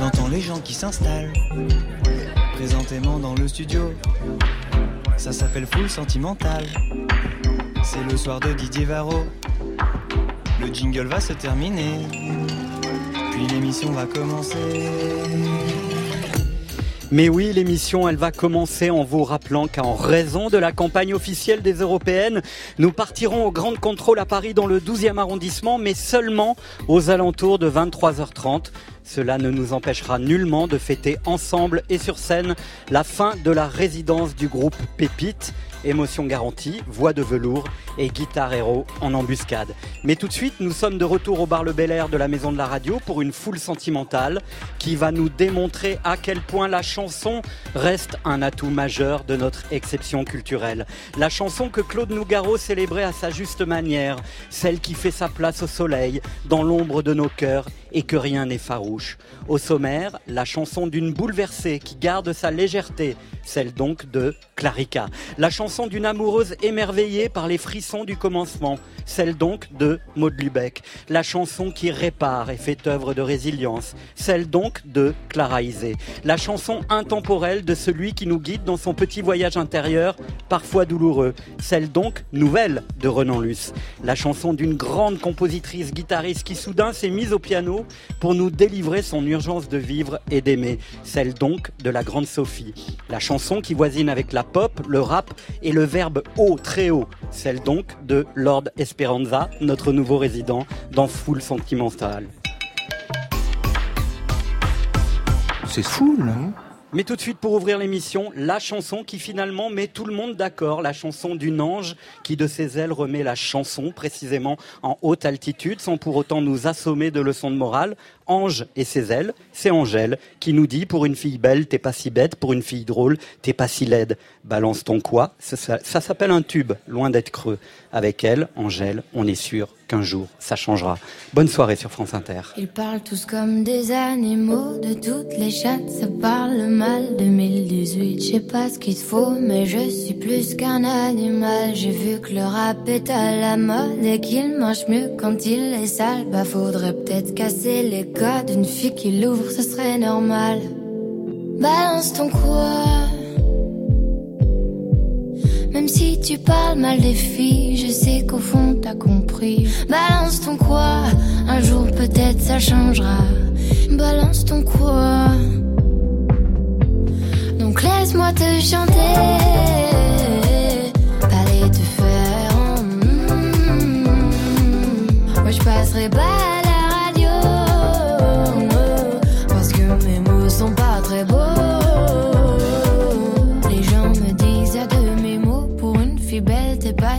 J'entends les gens qui s'installent présentément dans le studio. Ça s'appelle Full Sentimental. C'est le soir de Didier Varro. Le jingle va se terminer. Puis l'émission va commencer. Mais oui, l'émission, elle va commencer en vous rappelant qu'en raison de la campagne officielle des européennes, nous partirons au Grand Contrôle à Paris dans le 12e arrondissement, mais seulement aux alentours de 23h30. Cela ne nous empêchera nullement de fêter ensemble et sur scène la fin de la résidence du groupe Pépite émotion garantie, voix de velours et guitare héros en embuscade. Mais tout de suite, nous sommes de retour au bar Le Bel Air de la Maison de la Radio pour une foule sentimentale qui va nous démontrer à quel point la chanson reste un atout majeur de notre exception culturelle. La chanson que Claude Nougaro célébrait à sa juste manière, celle qui fait sa place au soleil, dans l'ombre de nos cœurs et que rien n'est farouche. Au sommaire, la chanson d'une bouleversée qui garde sa légèreté, celle donc de Clarica. La chanson d'une amoureuse émerveillée par les frissons du commencement, celle donc de Maud Lubeck. La chanson qui répare et fait œuvre de résilience, celle donc de Clara Isé. La chanson intemporelle de celui qui nous guide dans son petit voyage intérieur, parfois douloureux, celle donc nouvelle de Renan Luce. La chanson d'une grande compositrice guitariste qui soudain s'est mise au piano pour nous délivrer son urgence de vivre et d'aimer, celle donc de la grande Sophie. La chanson qui voisine avec la pop, le rap et le verbe haut, très haut, celle donc de Lord Esperanza, notre nouveau résident dans Full Sentimental. C'est fou, là. Mais tout de suite pour ouvrir l'émission, la chanson qui finalement met tout le monde d'accord, la chanson d'une ange qui de ses ailes remet la chanson précisément en haute altitude sans pour autant nous assommer de leçons de morale. Ange et ses ailes, c'est Angèle qui nous dit pour une fille belle, t'es pas si bête, pour une fille drôle, t'es pas si laide. Balance ton quoi Ça, s'appelle un tube, loin d'être creux. Avec elle, Angèle, on est sûr qu'un jour ça changera. Bonne soirée sur France Inter. Ils parlent tous comme des animaux, de toutes les chattes, ça parle mal. 2018, je sais pas ce qu'il faut, mais je suis plus qu'un animal. J'ai vu que le rap est à la mode et qu'il mange mieux quand il est sale. Bah faudrait peut-être casser les codes, une fille qui l'ouvre, ce serait normal. Balance ton quoi même si tu parles mal des filles, je sais qu'au fond t'as compris. Balance ton quoi, un jour peut-être ça changera. Balance ton quoi. Donc laisse-moi te chanter. Aller te faire. en. Moi je passerai pas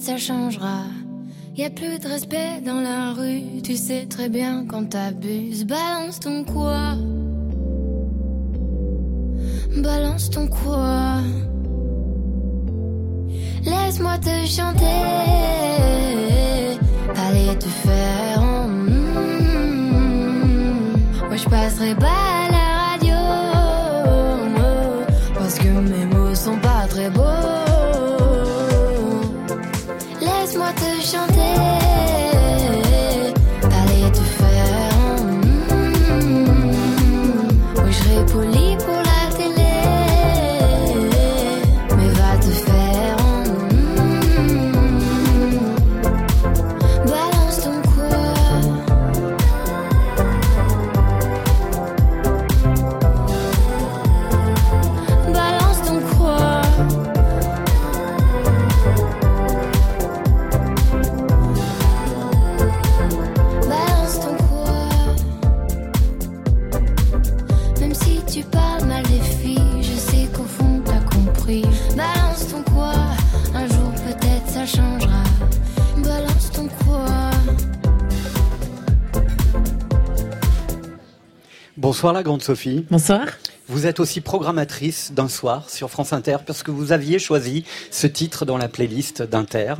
ça changera. Y a plus de respect dans la rue. Tu sais très bien quand t'abuses. Balance ton quoi? Balance ton quoi? Laisse-moi te chanter. Allez te faire. en mm. Moi je passerai pas Bonsoir la grande Sophie. Bonsoir. Vous êtes aussi programmatrice d'un soir sur France Inter parce que vous aviez choisi ce titre dans la playlist d'Inter,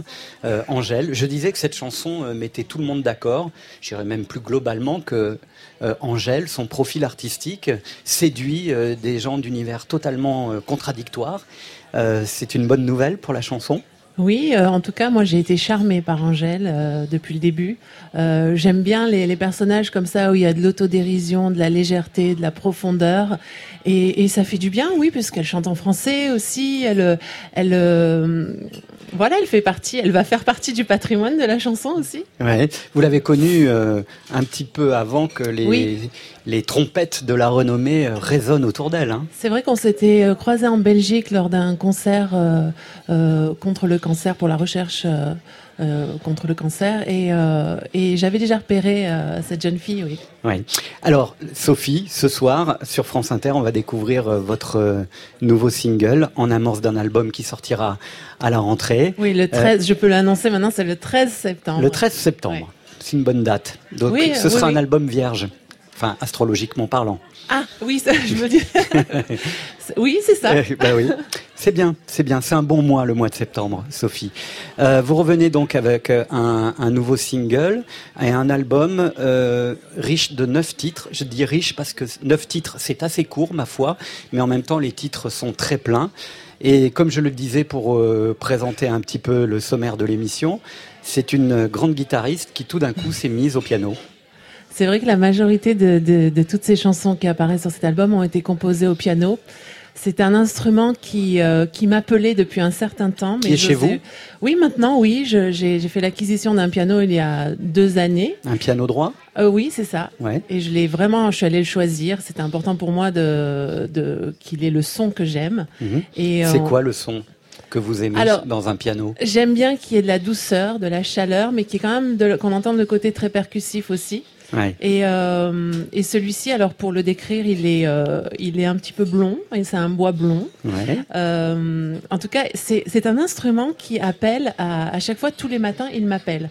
euh, Angèle. Je disais que cette chanson euh, mettait tout le monde d'accord. J'irais même plus globalement que euh, Angèle, son profil artistique, séduit des gens d'univers totalement contradictoires. C'est une bonne nouvelle pour la chanson? Oui, euh, en tout cas, moi j'ai été charmée par Angèle euh, depuis le début. Euh, j'aime bien les, les, personnages comme ça où il y a de l'autodérision, de la légèreté, de la profondeur, et, et ça fait du bien, oui, puisqu'elle chante en français aussi. Elle, elle, voilà, elle fait partie, elle va faire partie du patrimoine de la chanson aussi. Ouais. Vous l'avez connue un petit peu avant que les, les trompettes de la renommée résonnent autour d'elle. Hein. C'est vrai qu'on s'était croisés en Belgique lors d'un concert contre le cancer, pour la recherche euh, euh, contre le cancer. Et, euh, et j'avais déjà repéré cette jeune fille, oui. oui. Alors, Sophie, ce soir, sur France Inter, on va découvrir votre nouveau single en amorce d'un album qui sortira à la rentrée. Oui, le 13, je peux l'annoncer maintenant, c'est le 13 septembre. Le 13 septembre. C'est une bonne date. Donc, ce sera un album vierge. Enfin, astrologiquement parlant. Ah oui, ça, je me dis. oui, c'est ça. bah oui. C'est bien, c'est bien. C'est un bon mois, le mois de septembre, Sophie. Euh, vous revenez donc avec euh, un, nouveau single et un album euh, riche de neuf titres. Je dis riche parce que neuf titres, c'est assez court, ma foi, mais en même temps, les titres sont très pleins. Et comme je le disais pour présenter un petit peu le sommaire de l'émission, c'est une grande guitariste qui tout d'un coup s'est mise au piano. C'est vrai que la majorité de, toutes ces chansons qui apparaissent sur cet album ont été composées au piano. C'est un instrument qui, euh, qui m'appelait depuis un certain temps. Mais qui est chez vous Oui, maintenant, oui. J'ai fait l'acquisition d'un piano il y a deux années. Un piano droit euh, Oui, c'est ça. Ouais. Et je l'ai vraiment, je suis allée le choisir. C'était important pour moi de, de qu'il ait le son que j'aime. Mhm. Et C'est euh, quoi le son que vous aimez dans un piano? J'aime bien qu'il y ait de la douceur, de la chaleur, mais qui est quand même qu'on entende le côté très percussif aussi. Et, euh, et celui-ci, alors pour le décrire, il est, euh, il est un petit peu blond, et c'est un bois blond. Euh, en tout cas, c'est un instrument qui appelle à, à chaque fois, tous les matins, il m'appelle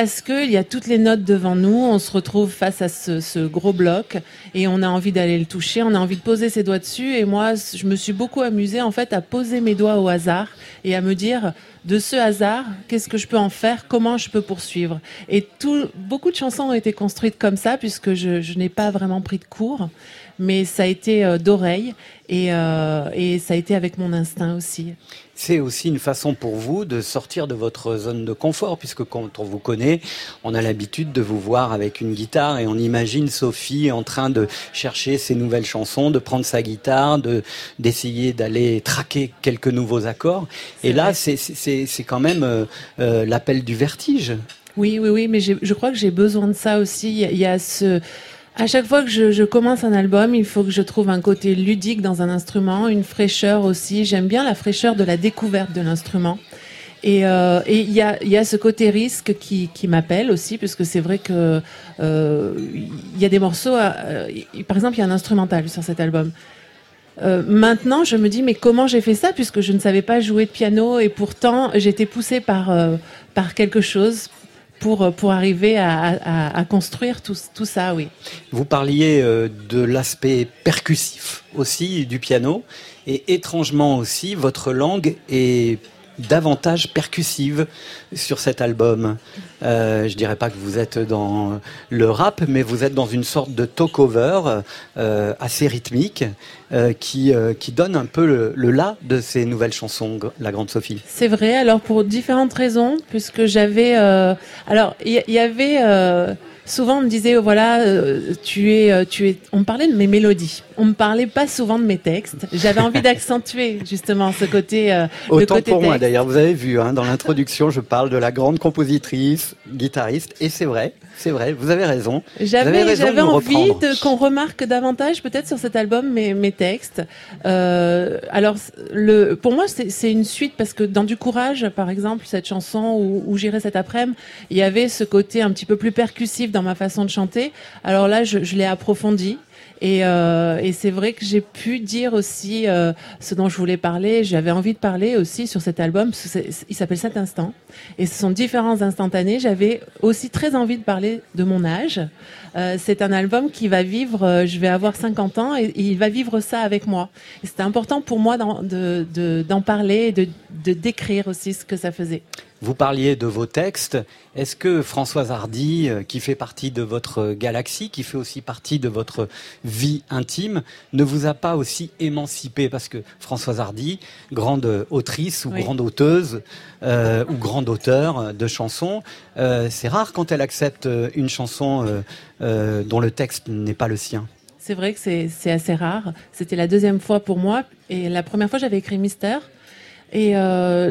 parce qu'il y a toutes les notes devant nous, on se retrouve face à ce, gros bloc et on a envie d'aller le toucher, on a envie de poser ses doigts dessus. Et moi, je me suis beaucoup amusée en fait à poser mes doigts au hasard et à me dire de ce hasard, qu'est-ce que je peux en faire, comment je peux poursuivre. Et tout, beaucoup de chansons ont été construites comme ça, puisque je, je n'ai pas vraiment pris de cours, mais ça a été euh, d'oreille et, euh, et ça a été avec mon instinct aussi. C'est aussi une façon pour vous de sortir de votre zone de confort, puisque quand on vous connaît, on a l'habitude de vous voir avec une guitare et on imagine Sophie en train de chercher ses nouvelles chansons, de prendre sa guitare, de d'essayer d'aller traquer quelques nouveaux accords. Et là, c'est c'est quand même euh, euh, l'appel du vertige. Oui, oui, oui, mais je crois que j'ai besoin de ça aussi. Il y a ce à chaque fois que je, commence un album, il faut que je trouve un côté ludique dans un instrument, une fraîcheur aussi. J'aime bien la fraîcheur de la découverte de l'instrument. Et euh, il euh, y, a, ce côté risque qui, m'appelle aussi, puisque c'est vrai que il euh, y a des morceaux. Euh, par exemple, il y a un instrumental sur cet album. Euh, maintenant, je me dis mais comment j'ai fait ça puisque je ne savais pas jouer de piano et pourtant j'étais poussée euh, par quelque chose pour pour arriver à, à, à construire tout, tout, ça, oui. Vous parliez euh, de l'aspect percussif aussi du piano et étrangement aussi votre langue est davantage percussive sur cet album. Euh, je dirais pas que vous êtes dans le rap, mais vous êtes dans une sorte de talk-over euh, assez rythmique euh, qui, euh, qui donne un peu le, le là de ces nouvelles chansons, La Grande Sophie. C'est vrai, alors pour différentes raisons, puisque j'avais... Alors, il y, avait souvent on me disait oh, voilà tu es tu es on parlait de mes mélodies on me parlait pas souvent de mes textes. J'avais envie d'accentuer justement ce côté euh, autant côté pour texte. moi d'ailleurs. Vous avez vu hein, dans l'introduction je parle de la grande compositrice guitariste et c'est vrai c'est vrai vous avez raison. J'avais j'avais envie qu'on remarque davantage peut-être sur cet album mes, mes textes. Euh, alors le pour moi c'est une suite parce que dans du courage par exemple cette chanson où, où j'irai cet après-midi il y avait ce côté un petit peu plus percussif dans ma façon de chanter. Alors là, je, je l'ai approfondi Et, euh, et c'est vrai que j'ai pu dire aussi euh, ce dont je voulais parler. J'avais envie de parler aussi sur cet album. Il s'appelle Cet instant. Et ce sont différents instantanés. J'avais aussi très envie de parler de mon âge. Euh, c'est un album qui va vivre, euh, je vais avoir 50 ans et, il va vivre ça avec moi. C'était important pour moi d'en de, parler et de, de décrire aussi ce que ça faisait. Vous parliez de vos textes. Est-ce que Françoise Hardy, euh, qui fait partie de votre galaxie, qui fait aussi partie de votre vie intime, ne vous a pas aussi émancipé Parce que Françoise Hardy, grande autrice ou grande auteuse euh, ou grande auteur de chansons, euh, c'est rare quand elle accepte une chanson dont le texte n'est pas le sien. C'est vrai que c'est assez rare. C'était la deuxième fois pour moi. Et la première fois, j'avais écrit Mystère et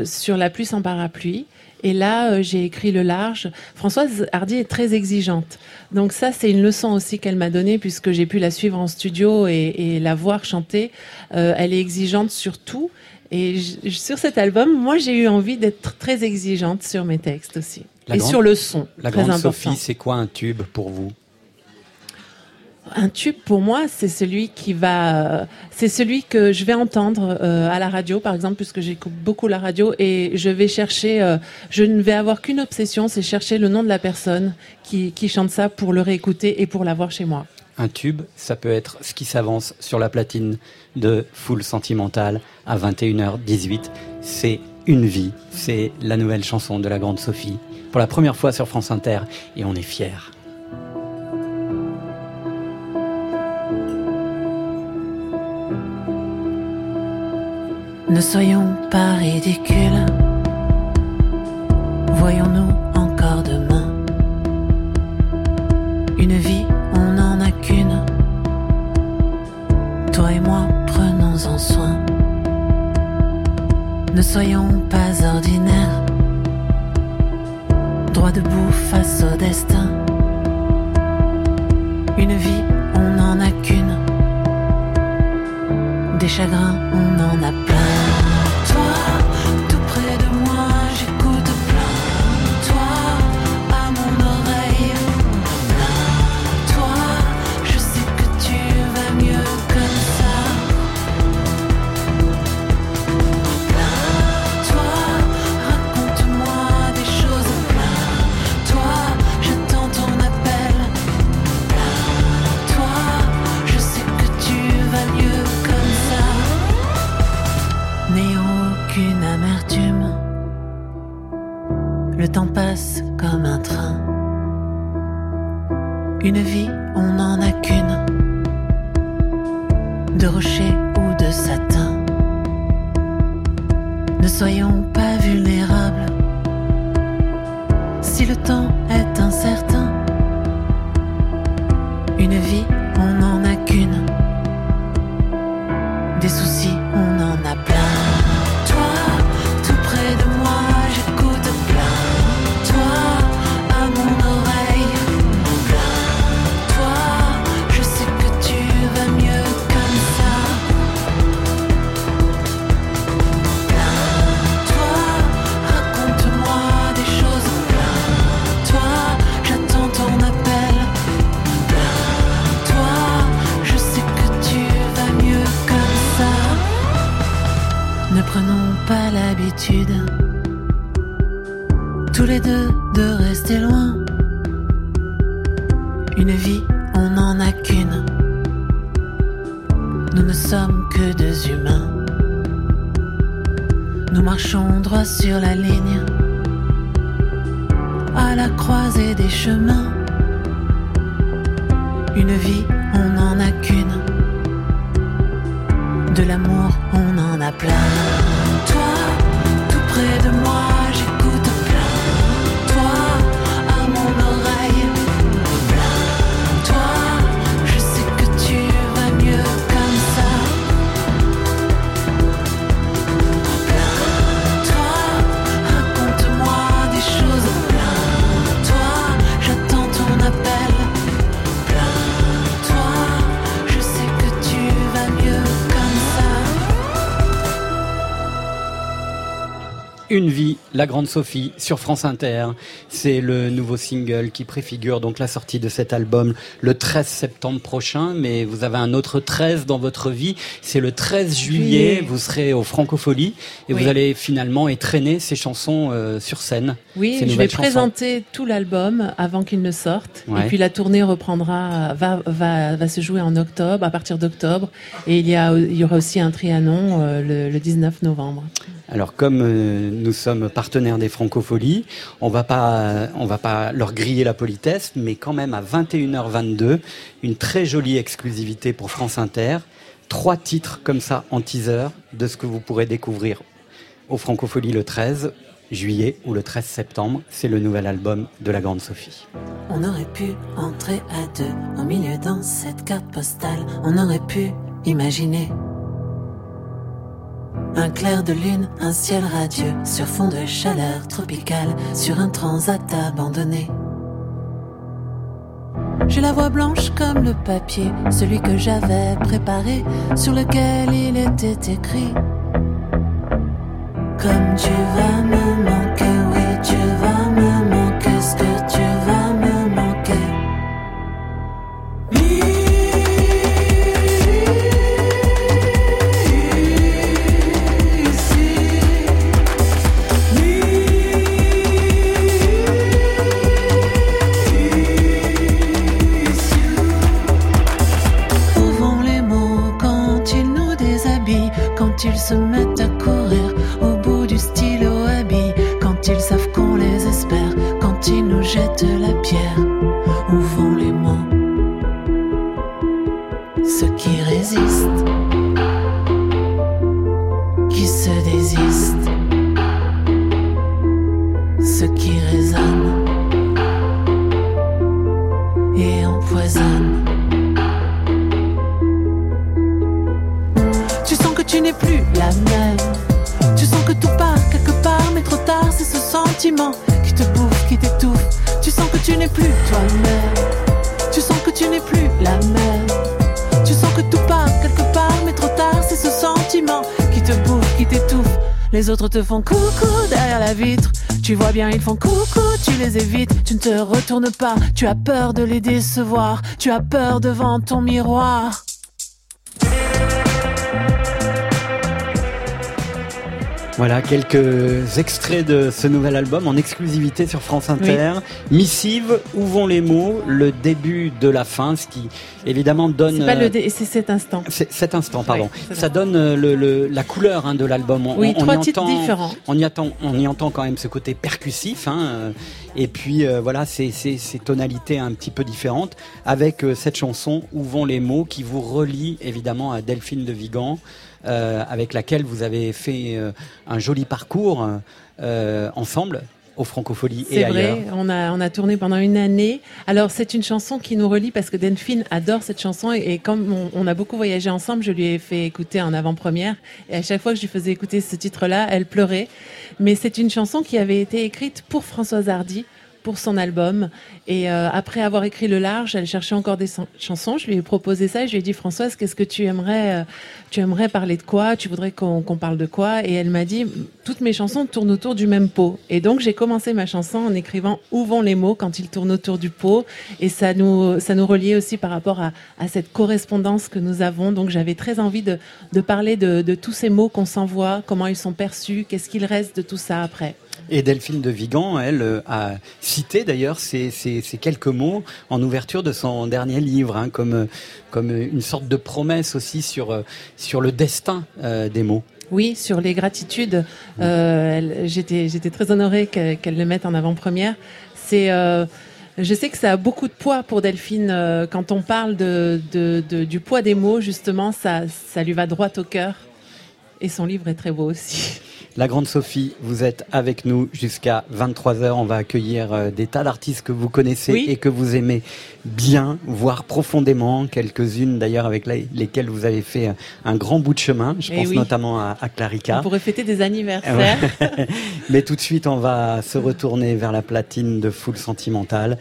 sur la pluie sans parapluie. Et là, euh, j'ai écrit le large. Françoise Hardy est très exigeante. Donc ça, c'est une leçon aussi qu'elle m'a donnée puisque j'ai pu la suivre en studio et, la voir chanter. Euh, elle est exigeante sur tout. Et sur cet album, moi, j'ai eu envie d'être très exigeante sur mes textes aussi. et sur le son. La grande Sophie, c'est quoi un tube pour vous? Un tube pour moi, c'est celui qui va, c'est celui que je vais entendre euh, à la radio, par exemple, puisque j'écoute beaucoup la radio et je vais chercher. Euh, je ne vais avoir qu'une obsession, c'est chercher le nom de la personne qui, chante ça pour le réécouter et pour l'avoir chez moi. Un tube, ça peut être ce qui s'avance sur la platine de Full Sentimental à 21h18. C'est une vie. C'est la nouvelle chanson de la grande Sophie. Pour la première fois sur France Inter et on est fiers. Ne soyons pas ridicules, voyons-nous encore demain. Une vie, on n'en a qu'une. Toi et moi, prenons-en soin. Ne soyons pas ordinaires, droit debout face au destin. Une vie, on n'en a qu'une. Des chagrins, on en a plein. Une vie, on n'en a grande Sophie sur France Inter. C'est le nouveau single qui préfigure donc la sortie de cet album le 13 septembre prochain. Mais vous avez un autre 13 dans votre vie. C'est le 13 juillet. Vous serez au Francofolie et vous allez finalement étraîner ces chansons euh, sur scène. Oui, je vais présenter tout l'album avant qu'il ne sorte. Et puis la tournée reprendra, va, va, va se jouer en octobre, à partir d'octobre. Et il y, a, il y aura aussi un trianon euh, le, 19 novembre. Alors comme euh, nous sommes partenaires des Francopholies, on va pas on va pas leur griller la politesse, mais quand même à 21h22, une très jolie exclusivité pour France Inter, trois titres comme ça en teaser de ce que vous pourrez découvrir au Francopholies le 13 juillet ou le 13 septembre, c'est le nouvel album de la Grande Sophie. On aurait pu entrer à deux au milieu dans cette carte postale, on aurait pu imaginer un clair de lune, un ciel radieux, sur fond de chaleur tropicale, sur un transat abandonné. J'ai la voix blanche comme le papier, celui que j'avais préparé, sur lequel il était écrit. Comme tu vas me manquer, font coucou derrière la vitre. Tu vois bien, ils font coucou, tu les évites, tu ne te retournes pas, tu as peur de les décevoir, tu as peur devant ton miroir. Voilà quelques extraits de ce nouvel album en exclusivité sur France Inter. Missive, où vont les mots? Le début de la fin, ce qui évidemment donne. C'est pas le c'est cet instant. C'est cet instant, pardon. ça donne euh, le, la couleur hein, de l'album. Oui, on, trois y titres entend, différents. On y attend, on y entend quand même ce côté percussif. Hein, euh, et puis euh, voilà, ces, ces, ces, tonalités un petit peu différentes avec cette chanson Où vont les mots? qui vous relie évidemment à Delphine de Vigan. Euh, avec laquelle vous avez fait euh, un joli parcours euh, ensemble aux Francopholies et ailleurs. C'est vrai, on a, on a tourné pendant une année. Alors c'est une chanson qui nous relie parce que Delphine adore cette chanson et, comme on, on, a beaucoup voyagé ensemble, je lui ai fait écouter en avant-première et à chaque fois que je lui faisais écouter ce titre-là, elle pleurait. Mais c'est une chanson qui avait été écrite pour Françoise Hardy pour son album. Et euh, après avoir écrit Le Large, elle cherchait encore des chansons. Je lui ai proposé ça. je lui ai dit Françoise, qu'est-ce que tu aimerais, euh, tu aimerais parler de quoi? Tu voudrais qu'on parle de quoi? Et elle m'a dit toutes mes chansons tournent autour du même pot. Et donc j'ai commencé ma chanson en écrivant où vont les mots quand ils tournent autour du pot? Et ça nous ça nous reliait aussi par rapport à, à cette correspondance que nous avons. Donc j'avais très envie de, de parler de, de tous ces mots qu'on s'envoie, comment ils sont perçus, qu'est-ce qu'il reste de tout ça après. Et Delphine de Vigan, elle, euh, a cité d'ailleurs ces, quelques mots en ouverture de son dernier livre, hein, comme, euh, comme une sorte de promesse aussi sur, euh, sur le destin des mots. Oui, sur les gratitudes. Euh, J'étais très honorée qu'elle le mette en avant-première. C'est je sais que ça a beaucoup de poids pour Delphine quand on parle de, du poids des mots. Justement, ça, ça lui va droit au cœur. Et son livre est très beau aussi. La Grande Sophie, vous êtes avec nous jusqu'à 23h. On va accueillir euh, des tas d'artistes que vous connaissez et que vous aimez bien, voire profondément. Quelques-unes d'ailleurs avec lesquelles vous avez fait un grand bout de chemin. Je eh pense notamment à, à, Clarica. On pourrait fêter des anniversaires. Mais tout de suite, on va se retourner vers la platine de Full Sentimental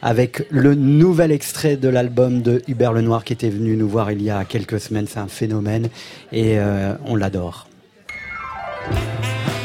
avec le nouvel extrait de l'album de Hubert Lenoir qui était venu nous voir il y a quelques semaines. C'est un phénomène et euh, on l'adore. Bye.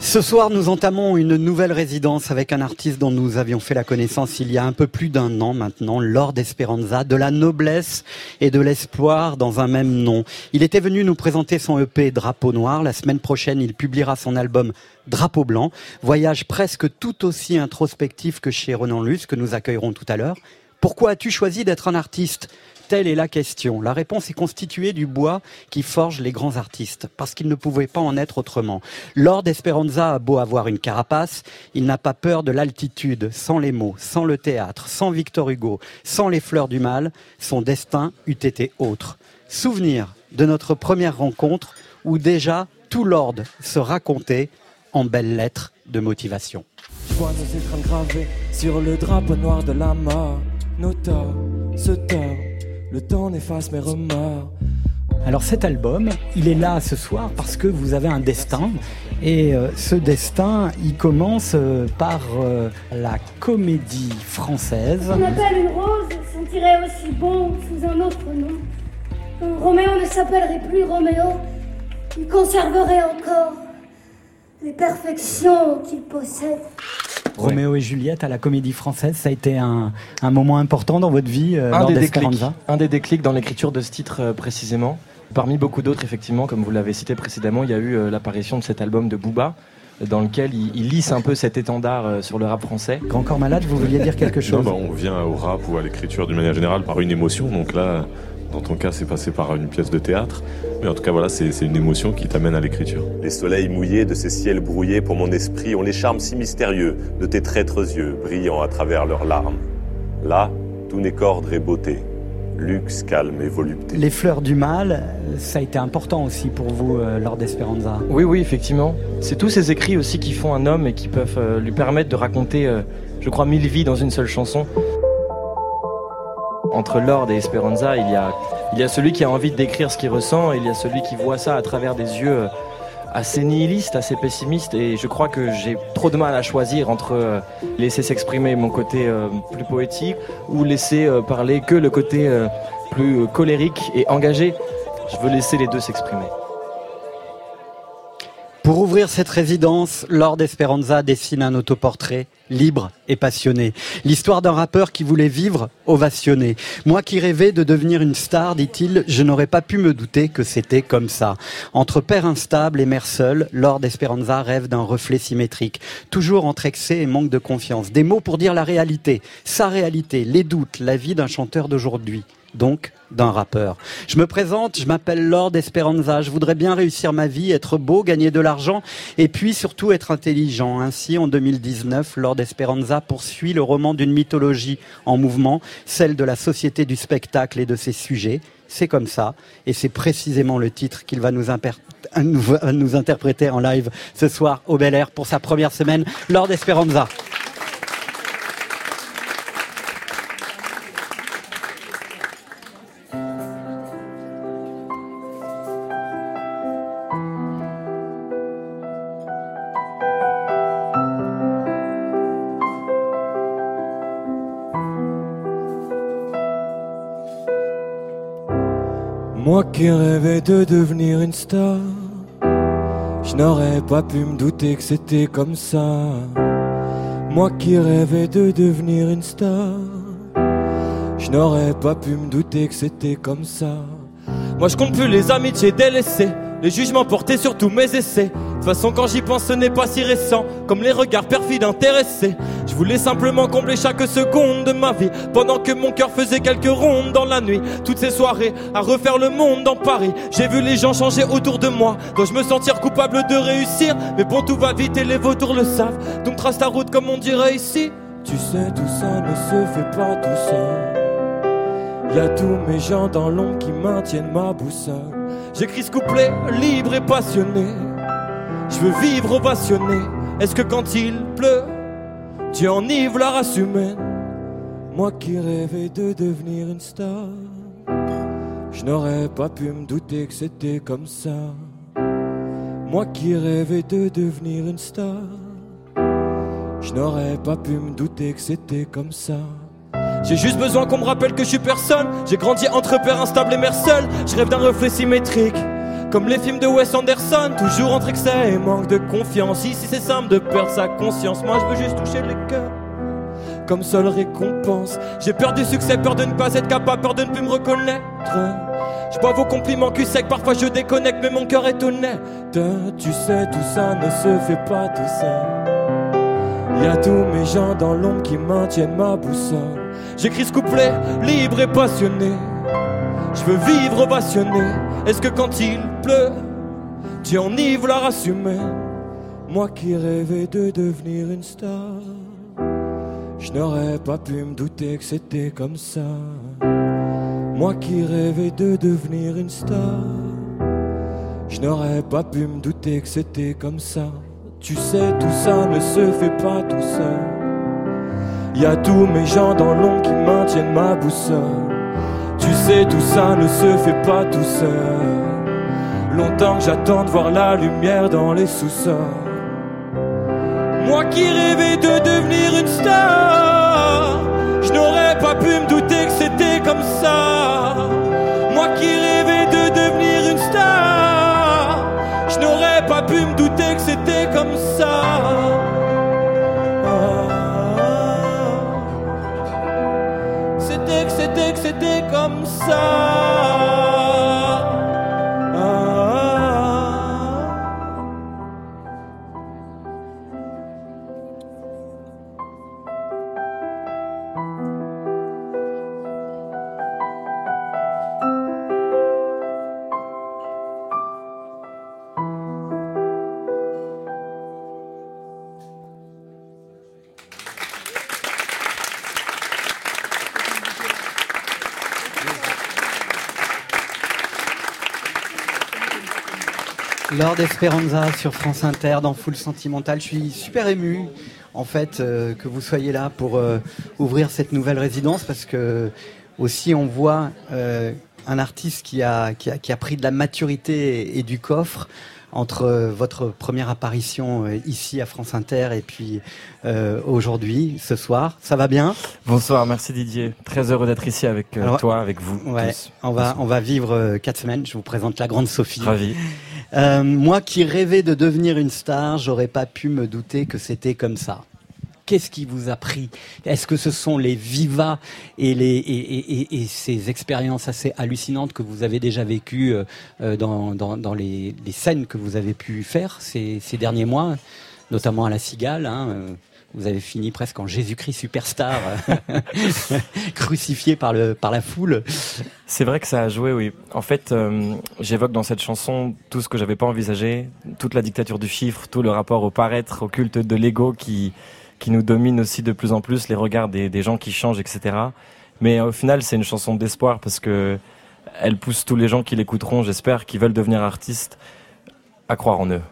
Ce soir, nous entamons une nouvelle résidence avec un artiste dont nous avions fait la connaissance il y a un peu plus d'un an maintenant, Lord Esperanza, de la noblesse et de l'espoir dans un même nom. Il était venu nous présenter son EP Drapeau Noir. La semaine prochaine, il publiera son album Drapeau Blanc, voyage presque tout aussi introspectif que chez Renan Luce, que nous accueillerons tout à l'heure. Pourquoi as-tu choisi d'être un artiste Telle est la question. La réponse est constituée du bois qui forge les grands artistes, parce qu'il ne pouvait pas en être autrement. Lord Esperanza a beau avoir une carapace, il n'a pas peur de l'altitude, sans les mots, sans le théâtre, sans Victor Hugo, sans les fleurs du mal, son destin eût été autre. Souvenir de notre première rencontre où déjà tout Lord se racontait en belles lettres de motivation. Le temps n'efface mes remords. Alors cet album, il est là ce soir parce que vous avez un destin et euh, ce destin, il commence euh, par euh, la comédie française. On appelle une rose sentirait aussi bon sous un autre nom. Roméo ne s'appellerait plus Roméo, il conserverait encore les perfections qu'il possède. Roméo et Juliette à la Comédie Française, ça a été un, moment important dans votre vie euh, un, des déclics, un des déclics dans l'écriture de ce titre euh, précisément. Parmi beaucoup d'autres, effectivement, comme vous l'avez cité précédemment, il y a eu euh, l'apparition de cet album de Booba, dans lequel il, lisse un peu cet étendard sur le rap français. Grand Corps Malade, vous vouliez dire quelque chose? non, bah, On vient au rap ou à l'écriture d'une manière générale par une émotion, donc là, dans ton cas, c'est passé par une pièce de théâtre. Mais en tout cas, voilà, c'est une émotion qui t'amène à l'écriture. Les soleils mouillés de ces ciels brouillés pour mon esprit ont les charmes si mystérieux de tes traîtres yeux brillant à travers leurs larmes. Là, tout n'est qu'ordre et beauté. luxe, calme et volupté. Les fleurs du mal, ça a été important aussi pour vous, euh, Lord Esperanza. Oui, oui, effectivement. C'est tous ces écrits aussi qui font un homme et qui peuvent euh, lui permettre de raconter, euh, je crois, mille vies dans une seule chanson. Entre Lord et Esperanza, il y a, il y a celui qui a envie de décrire ce qu'il ressent et il y a celui qui voit ça à travers des yeux assez nihilistes, assez pessimistes. Et je crois que j'ai trop de mal à choisir entre laisser s'exprimer mon côté plus poétique ou laisser parler que le côté plus colérique et engagé. Je veux laisser les deux s'exprimer. Pour ouvrir cette résidence, Lord Esperanza dessine un autoportrait libre et passionné. L'histoire d'un rappeur qui voulait vivre ovationné. Moi qui rêvais de devenir une star, dit-il, je n'aurais pas pu me douter que c'était comme ça. Entre père instable et mère seule, Lord Esperanza rêve d'un reflet symétrique. Toujours entre excès et manque de confiance. Des mots pour dire la réalité, sa réalité, les doutes, la vie d'un chanteur d'aujourd'hui donc d'un rappeur. Je me présente, je m'appelle Lord Esperanza, je voudrais bien réussir ma vie, être beau, gagner de l'argent et puis surtout être intelligent. Ainsi, en 2019, Lord Esperanza poursuit le roman d'une mythologie en mouvement, celle de la société du spectacle et de ses sujets. C'est comme ça, et c'est précisément le titre qu'il va nous, interpréter en live ce soir au Bel Air pour sa première semaine. Lord Esperanza. De devenir une star, je n'aurais pas pu me douter que c'était comme ça. Moi qui rêvais de devenir une star, je n'aurais pas pu me douter que c'était comme ça. Moi je compte plus les amitiés délaissées, les jugements portés sur tous mes essais toute façon, quand j'y pense, ce n'est pas si récent, comme les regards perfides intéressés. Je voulais simplement combler chaque seconde de ma vie, pendant que mon cœur faisait quelques rondes dans la nuit. Toutes ces soirées, à refaire le monde dans Paris. J'ai vu les gens changer autour de moi, dois-je me sentir coupable de réussir Mais bon, tout va vite et les vautours le savent, donc trace ta route comme on dirait ici. Tu sais, tout ça ne se fait pas tout seul. Y a tous mes gens dans l'ombre qui maintiennent ma boussole. J'écris ce couplet libre et passionné. Je veux vivre ovationné. Est-ce que quand il pleut, tu enivres la race humaine Moi qui rêvais de devenir une star, je n'aurais pas pu me douter que c'était comme ça. Moi qui rêvais de devenir une star, je n'aurais pas pu me douter que c'était comme ça. J'ai juste besoin qu'on me rappelle que je suis personne. J'ai grandi entre père instable et mère seule. Je rêve d'un reflet symétrique. Comme les films de Wes Anderson, toujours entre excès et manque de confiance. Ici c'est simple de perdre sa conscience. Moi je veux juste toucher les cœurs. Comme seule récompense. J'ai peur du succès, peur de ne pas être capable, peur de ne plus me reconnaître. Je bois vos compliments cul sec, parfois je déconnecte, mais mon cœur est honnête. Tu sais, tout ça ne se fait pas tout seul. Y a tous mes gens dans l'ombre qui maintiennent ma boussole. J'écris ce couplet libre et passionné. Je veux vivre ovationné. Est-ce que quand il pleut, tu enivres la race humaine? Moi qui rêvais de devenir une star, je n'aurais pas pu me douter que c'était comme ça. Moi qui rêvais de devenir une star, je n'aurais pas pu me douter que c'était comme ça. Tu sais, tout ça ne se fait pas tout seul. Y a tous mes gens dans l'ombre qui maintiennent ma boussole. Tu sais, tout ça ne se fait pas tout seul. Longtemps que j'attends de voir la lumière dans les sous-sols. Moi qui rêvais de devenir une star, comme Lord Esperanza sur France Inter dans Full Sentimental. Je suis super ému en fait euh, que vous soyez là pour euh, ouvrir cette nouvelle résidence parce que aussi on voit euh, un artiste qui a, qui a, qui a pris de la maturité et du coffre entre euh, votre première apparition euh, ici à France Inter et puis euh, aujourd'hui, ce soir. Ça va bien? Bonsoir, merci Didier. Très heureux d'être ici avec toi, avec vous. Ouais, on va on va vivre quatre semaines. Je vous présente la grande Sophie. Ravi. Moi qui rêvais de devenir une star, j'aurais pas pu me douter que c'était comme ça. Qu'est-ce qui vous a pris? Est-ce que ce sont les vivas et, les, et, ces expériences assez hallucinantes que vous avez déjà vécues euh, euh, dans, les, scènes que vous avez pu faire ces, derniers mois, notamment à la Cigale hein, euh, vous avez fini presque en Jésus-Christ superstar, crucifié par, le, par la foule. C'est vrai que ça a joué, oui. En fait, j'évoque dans cette chanson tout ce que j'avais pas envisagé, toute la dictature du chiffre, tout le rapport au paraître, au culte de l'ego qui, qui nous domine aussi de plus en plus, les regards des, des gens qui changent, etc. Mais au final, c'est une chanson d'espoir parce que elle pousse tous les gens qui l'écouteront, j'espère, qui veulent devenir artistes, à croire en eux.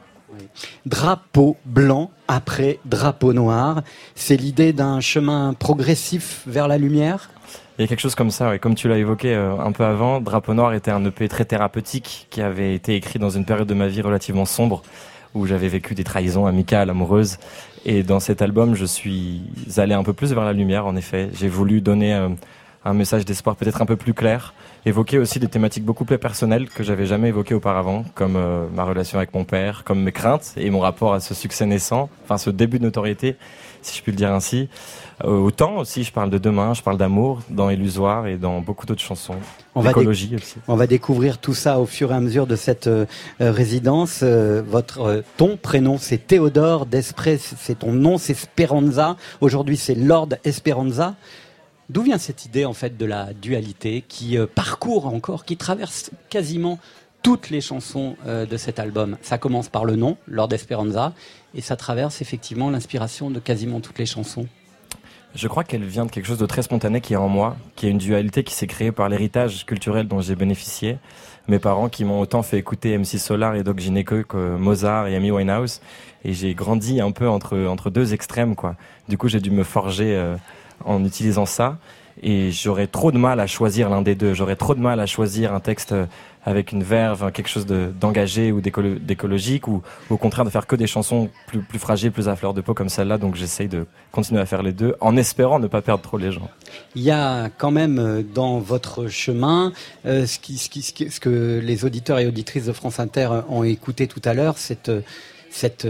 Drapeau blanc après drapeau noir, c'est l'idée d'un chemin progressif vers la lumière? Il y a quelque chose comme ça, ouais. comme tu l'as évoqué euh, un peu avant, Drapeau Noir était un EP très thérapeutique qui avait été écrit dans une période de ma vie relativement sombre où j'avais vécu des trahisons amicales, amoureuses. Et dans cet album, je suis allé un peu plus vers la lumière, en effet. J'ai voulu donner euh, un message d'espoir peut-être un peu plus clair, évoquer aussi des thématiques beaucoup plus personnelles que j'avais jamais évoquées auparavant, comme euh, ma relation avec mon père, comme mes craintes et mon rapport à ce succès naissant, enfin ce début de notoriété, si je puis le dire ainsi. Euh, autant aussi, je parle de demain, je parle d'amour dans Illusoire et dans beaucoup d'autres chansons. On va, aussi. on va découvrir tout ça au fur et à mesure de cette euh, résidence. Euh, votre ton prénom c'est Théodore, Desprez c'est ton nom, c'est Speranza. Aujourd'hui c'est Lord Esperanza. D'où vient cette idée en fait de la dualité qui parcourt encore, qui traverse quasiment toutes les chansons de cet album? Ça commence par le nom, Lord Esperanza, et ça traverse effectivement l'inspiration de quasiment toutes les chansons. Je crois qu'elle vient de quelque chose de très spontané qui est en moi, qui est une dualité qui s'est créée par l'héritage culturel dont j'ai bénéficié. Mes parents qui m'ont autant fait écouter MC Solar et Doc Gineco que Mozart et Amy Winehouse. Et j'ai grandi un peu entre, entre deux extrêmes, quoi. Du coup, j'ai dû me forger euh, en utilisant ça. Et j'aurais trop de mal à choisir l'un des deux. J'aurais trop de mal à choisir un texte euh, avec une verve, quelque chose d'engagé ou d'écologique, ou au contraire de faire que des chansons plus, plus fragiles, plus à fleur de peau comme celle-là. Donc j'essaye de continuer à faire les deux, en espérant ne pas perdre trop les gens. Il y a quand même euh, dans votre chemin euh, ce, qui, ce, qui, ce que les auditeurs et auditrices de France Inter ont écouté tout à l'heure, cette, cette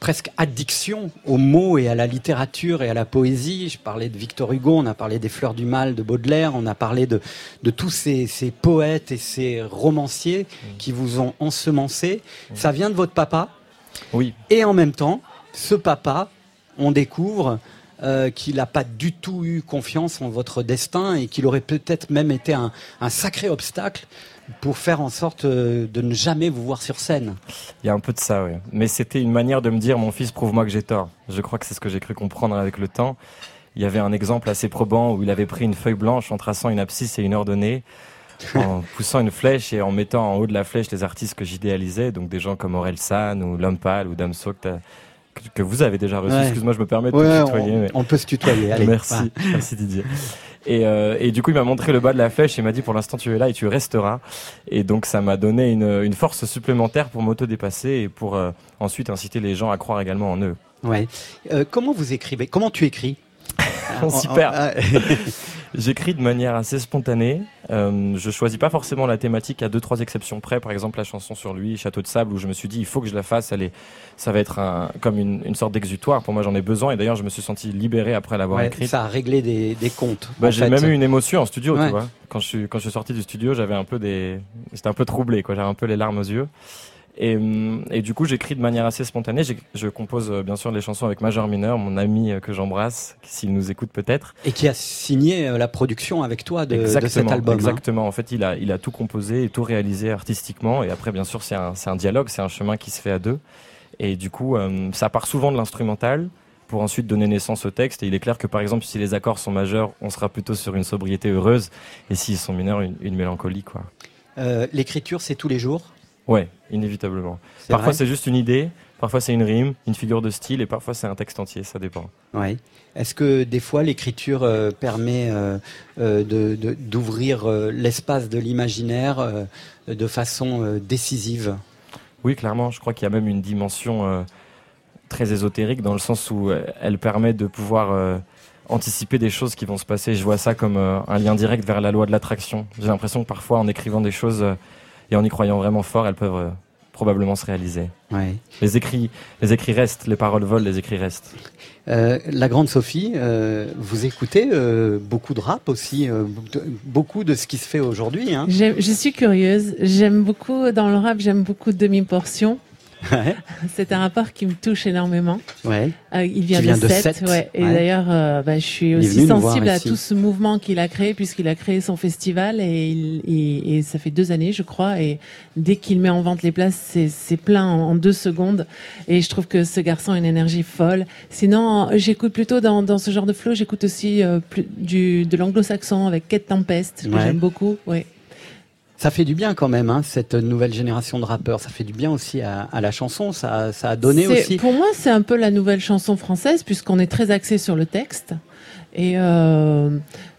presque addiction aux mots et à la littérature et à la poésie. Je parlais de Victor Hugo, on a parlé des Fleurs du Mal de Baudelaire, on a parlé de, de tous ces, ces poètes et ces romanciers qui vous ont ensemencé. Ça vient de votre papa. Oui. Et en même temps, ce papa, on découvre euh, qu'il n'a pas du tout eu confiance en votre destin et qu'il aurait peut-être même été un, un sacré obstacle pour faire en sorte euh, de ne jamais vous voir sur scène. Il y a un peu de ça, oui. Mais c'était une manière de me dire, mon fils, prouve-moi que j'ai tort. Je crois que c'est ce que j'ai cru comprendre avec le temps. Il y avait un exemple assez probant où il avait pris une feuille blanche en traçant une abscisse et une ordonnée, en poussant une flèche et en mettant en haut de la flèche les artistes que j'idéalisais, donc des gens comme Aurel San ou L'Homme ou Damso que, que vous avez déjà reçu. Excuse-moi, je me permets de te tutoyer. On, peut se tutoyer. Allez, merci, merci Didier. Et, euh, et, du coup, il m'a montré le bas de la flèche et m'a dit pour l'instant tu es là et tu resteras. Et donc ça m'a donné une, une, force supplémentaire pour m'auto-dépasser et pour euh, ensuite inciter les gens à croire également en eux. Ouais. Euh, comment vous écrivez? Comment tu écris? Super. Ah. J'écris de manière assez spontanée. Euh, je choisis pas forcément la thématique à deux trois exceptions près. Par exemple, la chanson sur lui, Château de sable, où je me suis dit il faut que je la fasse. Elle est, ça va être un, comme une, une sorte d'exutoire. Pour moi, j'en ai besoin. Et d'ailleurs, je me suis senti libéré après l'avoir écrit. Ça a réglé des, des comptes. Bah, j'ai même eu une émotion en studio, tu vois. Quand je suis quand je suis sorti du studio, j'avais un peu des, j'étais un peu troublé, quoi. J'avais un peu les larmes aux yeux. Et, hum, et, du coup, j'écris de manière assez spontanée. Je compose euh, bien sûr les chansons avec Major Mineur, mon ami euh, que j'embrasse, s'il nous écoute peut-être. Et qui a signé euh, la production avec toi de, de cet album. Hein. Exactement. En fait, il a, il a tout composé et tout réalisé artistiquement. Et après, bien sûr, c'est un, un, dialogue, c'est un chemin qui se fait à deux. Et du coup, ça part souvent de l'instrumental pour ensuite donner naissance au texte. Et il est clair que par exemple, si les accords sont majeurs, on sera plutôt sur une sobriété heureuse. Et s'ils sont mineurs, une, une mélancolie, quoi. Euh, L'écriture, c'est tous les jours Ouais, inévitablement. Parfois c'est juste une idée, parfois c'est une rime, une figure de style, et parfois c'est un texte entier, ça dépend. Ouais. Est-ce que des fois l'écriture euh, permet euh, euh, d'ouvrir l'espace de l'imaginaire de façon décisive? Oui, clairement. Je crois qu'il y a même une dimension très ésotérique dans le sens où elle permet de pouvoir anticiper des choses qui vont se passer. Je vois ça comme un lien direct vers la loi de l'attraction. J'ai l'impression que parfois, en écrivant des choses et en y croyant vraiment fort, elles peuvent probablement se réaliser. Les écrits, les écrits restent, les paroles volent, les écrits restent. Euh, la grande Sophie, euh, vous écoutez euh, beaucoup de rap aussi, beaucoup de ce qui se fait aujourd'hui. Hein. Je suis curieuse. J'aime beaucoup dans le rap, j'aime beaucoup C'est un rapport qui me touche énormément. Ouais. Euh, il vient, de, 7, Et d'ailleurs, euh, bah, je suis aussi sensible à tout ce mouvement qu'il a créé, puisqu'il a créé son festival et, et, ça fait deux années, je crois. Et dès qu'il met en vente les places, c'est plein en, deux secondes. Et je trouve que ce garçon a une énergie folle. Sinon, j'écoute plutôt dans, dans, ce genre de flow, j'écoute aussi euh, plus, du, de l'anglo-saxon avec Kate Tempest, que j'aime beaucoup. Ouais. Ça fait du bien quand même, hein, cette nouvelle génération de rappeurs. Ça fait du bien aussi à, la chanson. Ça, ça a donné aussi. Pour moi, c'est un peu la nouvelle chanson française puisqu'on est très axé sur le texte. Et euh,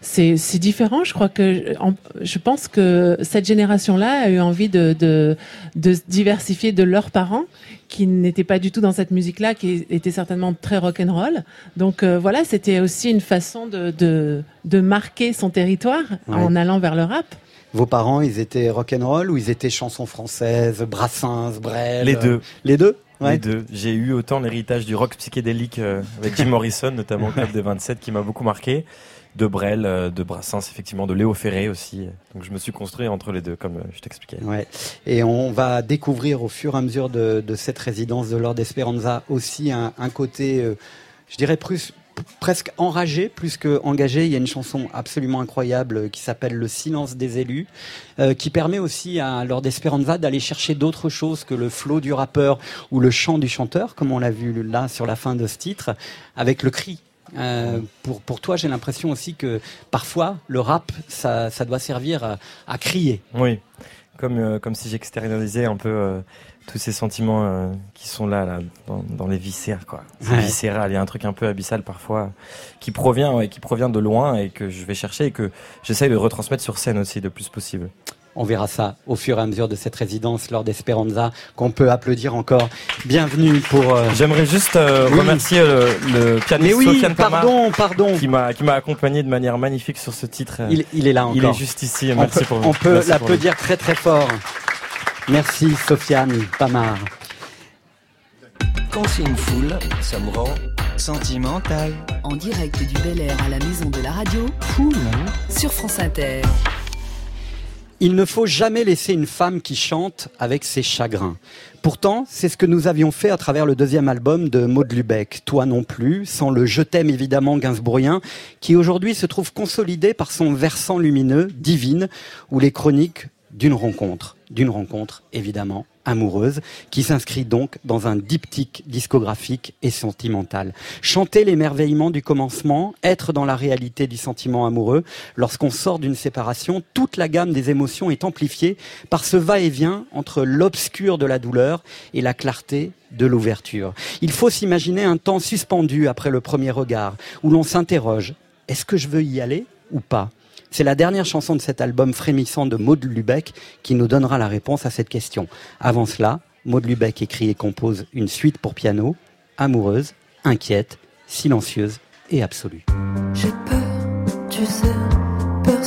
c'est différent. Je crois que je pense que cette génération-là a eu envie de, de, de se diversifier de leurs parents qui n'étaient pas du tout dans cette musique-là, qui était certainement très rock'n'roll. Donc euh, voilà, c'était aussi une façon de, de, de marquer son territoire en allant vers le rap. Vos parents, ils étaient rock'n'roll ou ils étaient chansons françaises, Brassens, Brel Les deux. Les deux Les deux. J'ai eu autant l'héritage du rock psychédélique euh, avec Jim Morrison, notamment au Club des 27, qui m'a beaucoup marqué, de Brel, euh, de Brassens, effectivement, de Léo Ferré aussi. Donc je me suis construit entre les deux, comme euh, je t'expliquais. Ouais. Et on va découvrir au fur et à mesure de, cette résidence de Lord Esperanza aussi un, un côté, je dirais, plus, presque enragé plus que engagé. Il y a une chanson absolument incroyable qui s'appelle Le silence des élus, euh, qui permet aussi à Lord Esperanza d'aller chercher d'autres choses que le flow du rappeur ou le chant du chanteur, comme on l'a vu là sur la fin de ce titre, avec le cri. Euh, pour, pour toi, j'ai l'impression aussi que parfois le rap, ça, ça doit servir à, crier. Oui, comme, euh, comme si j'externalisais un peu tous ces sentiments euh, qui sont là, là dans, les viscères quoi. C'est viscéral, il y a un truc un peu abyssal parfois qui provient et qui provient de loin et que je vais chercher et que j'essaye de retransmettre sur scène aussi le plus possible. On verra ça au fur et à mesure de cette résidence lors d'Esperanza qu'on peut applaudir encore. Bienvenue pour. Euh, J'aimerais juste euh, remercier le, pianiste oui, Sofiane pardon, pardon. qui m'a qui m'a accompagné de manière magnifique sur ce titre. Il, il est là encore. Il est juste ici. Merci on pour. On peut l'applaudir très très fort. Merci Sofiane Pamar. Quand c'est une foule, ça me rend sentimental. En direct du Bel Air à la maison de la radio. Foule, hein Sur France Inter. Il ne faut jamais laisser une femme qui chante avec ses chagrins. Pourtant, c'est ce que nous avions fait à travers le deuxième album de Maud Lubeck, Toi non plus, sans le Je t'aime évidemment gainsbourgien, qui aujourd'hui se trouve consolidé par son versant lumineux, divine, où les chroniques d'une rencontre, d'une rencontre évidemment amoureuse, qui s'inscrit donc dans un diptyque discographique et sentimental. Chanter l'émerveillement du commencement, être dans la réalité du sentiment amoureux, lorsqu'on sort d'une séparation, toute la gamme des émotions est amplifiée par ce va-et-vient entre l'obscur de la douleur et la clarté de l'ouverture. Il faut s'imaginer un temps suspendu après le premier regard, où l'on s'interroge, est-ce que je veux y aller ou pas? C'est la dernière chanson de cet album frémissant de Maud Lubeck qui nous donnera la réponse à cette question. Avant cela, Maud Lubeck écrit et compose une suite pour piano, amoureuse, inquiète, silencieuse et absolue. J'ai peur, tu sais, peur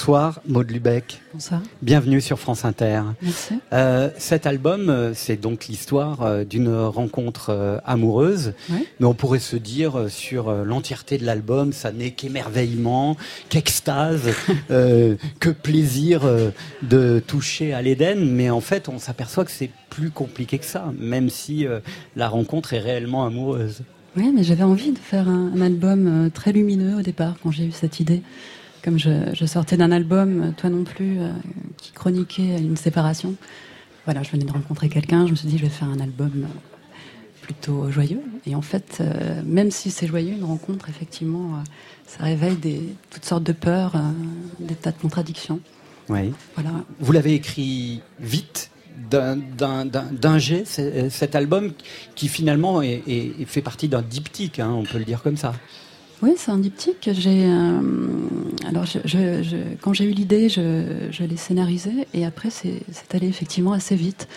Bonsoir, Maud Lubeck. Bonsoir. Bienvenue sur France Inter. Merci. Euh, cet album, euh, c'est donc l'histoire euh, d'une rencontre amoureuse, mais on pourrait se dire sur l'entièreté de l'album, ça n'est qu'émerveillement, qu'extase, euh, que plaisir de toucher à l'Éden, mais en fait, on s'aperçoit que c'est plus compliqué que ça, même si euh, la rencontre est réellement amoureuse. Oui, mais j'avais envie de faire un, un album très lumineux au départ quand j'ai eu cette idée. Comme je, je sortais d'un album, euh, toi non plus, euh, qui chroniquait une séparation. Voilà, je venais de rencontrer quelqu'un, je me suis dit je vais faire un album euh, plutôt joyeux. Et en fait, euh, même si c'est joyeux, une rencontre, effectivement, euh, ça réveille des, toutes sortes de peurs, des tas de contradictions. Oui. Voilà. Vous l'avez écrit vite, d'un- jet, cet album qui finalement est, est- fait partie d'un diptyque, hein, on peut le dire comme ça. Oui, c'est un diptyque. J'ai, euh, alors, je, je- je- quand j'ai eu l'idée, je, je l'ai scénarisé et après, c'est allé effectivement assez vite,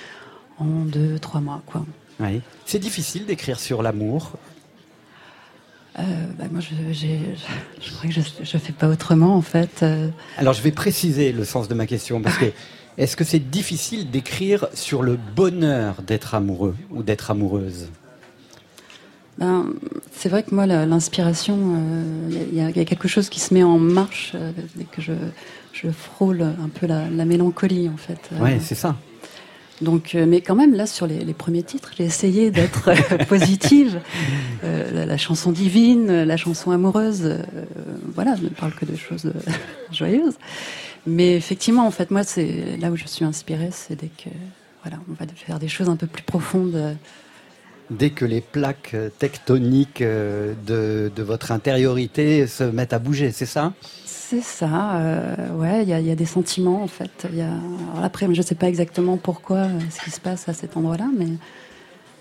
en deux, trois mois, quoi. Oui. C'est difficile d'écrire sur l'amour. Euh, bah, moi, je, j'ai- je, je crois que je, je fais pas autrement, en fait. Euh, Alors je vais préciser le sens de ma question parce que est-ce que c'est difficile d'écrire sur le bonheur d'être amoureux ou d'être amoureuse? Ben, c'est vrai que moi, l'inspiration, euh, il y, a- il y a quelque chose qui se met en marche euh, dès que je, je frôle un peu la, la mélancolie, en fait. Euh, Oui, c'est ça. Donc, euh, mais quand même, là, sur les, les premiers titres, j'ai essayé d'être euh, positive. Euh, la, la chanson divine, la chanson amoureuse, euh, voilà, ne parle que de choses euh, joyeuses. Mais effectivement, en fait, moi, c'est là où je suis inspirée, c'est dès que, voilà, on va faire des choses un peu plus profondes. Dès que les plaques tectoniques euh, de, de votre intériorité se mettent à bouger, c'est ça? C'est ça, euh, ouais, il y a, il y a des sentiments en fait. Y a... Alors après, je ne sais pas exactement pourquoi euh, ce qui se passe à cet endroit-là, mais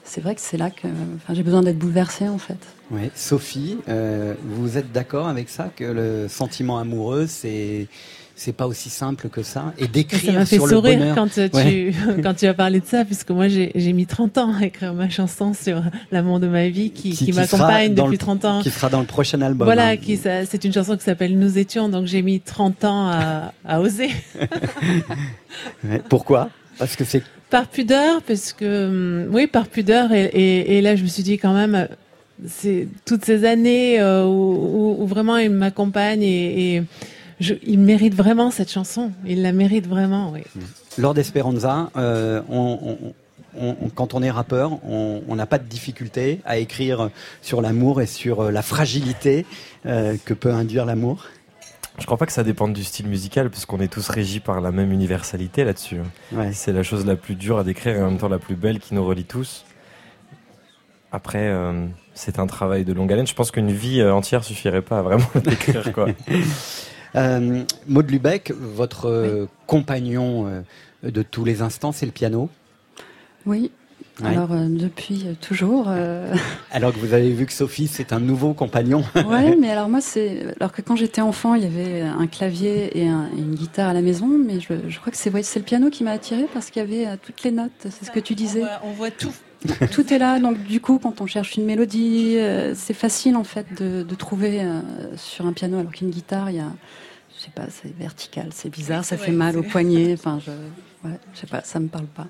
c'est vrai que c'est là que enfin, j'ai besoin d'être bouleversée en fait. Oui. Sophie, euh, vous êtes d'accord avec ça que le sentiment amoureux, c'est c'est pas aussi simple que ça et Ça d'écrire m'a fait sur le sourire bonheur. quand euh, tu, Ouais. quand tu as parlé de ça, puisque moi j'ai mis 30 ans à écrire ma chanson sur l'amour de ma vie qui, m'accompagne depuis le- 30 ans. Qui sera dans le prochain album. Voilà, hein. qui ça- c'est une chanson qui s'appelle Nous étions, donc j'ai mis 30 ans à, à oser. Pourquoi? Parce que c'est Par pudeur, parce que hum, oui, par pudeur, et, et, et là je me suis dit quand même, c'est toutes ces années euh, où, où- où vraiment il m'accompagne et, et je, il mérite vraiment cette chanson, il la mérite vraiment, oui. Lord Esperanza, euh, on- on- on- on- quand on est rappeur, on n'a pas de difficulté à écrire sur l'amour et sur euh, la fragilité euh, que peut induire l'amour. Je crois pas que ça dépende du style musical, parce qu'on est tous régis par la même universalité là-dessus. Ouais. C'est la chose la plus dure à décrire et en même temps la plus belle qui nous relie tous. Après, euh, c'est un travail de longue haleine. Je pense qu'une vie entière suffirait pas à vraiment le décrire, quoi. Euh, Maud Lubeck, votre euh, compagnon euh, de tous les instants, c'est le piano Oui, alors euh, depuis euh, toujours. Euh, alors que vous avez vu que Sophie c'est un nouveau compagnon. ouais, mais alors moi c'est alors que quand j'étais enfant il y avait un clavier et, une guitare à la maison, mais je, crois que c'est c'est le piano qui m'a attiré parce qu'il y avait toutes les notes. C'est ce que tu disais. On voit, tout. Tout est là, donc du coup quand on cherche une mélodie, c'est facile en fait de, trouver sur un piano, alors qu'une guitare il y a je sais pas, c'est vertical, c'est bizarre, ça fait mal au poignet. Enfin, je, ouais, je sais pas, ça me parle pas.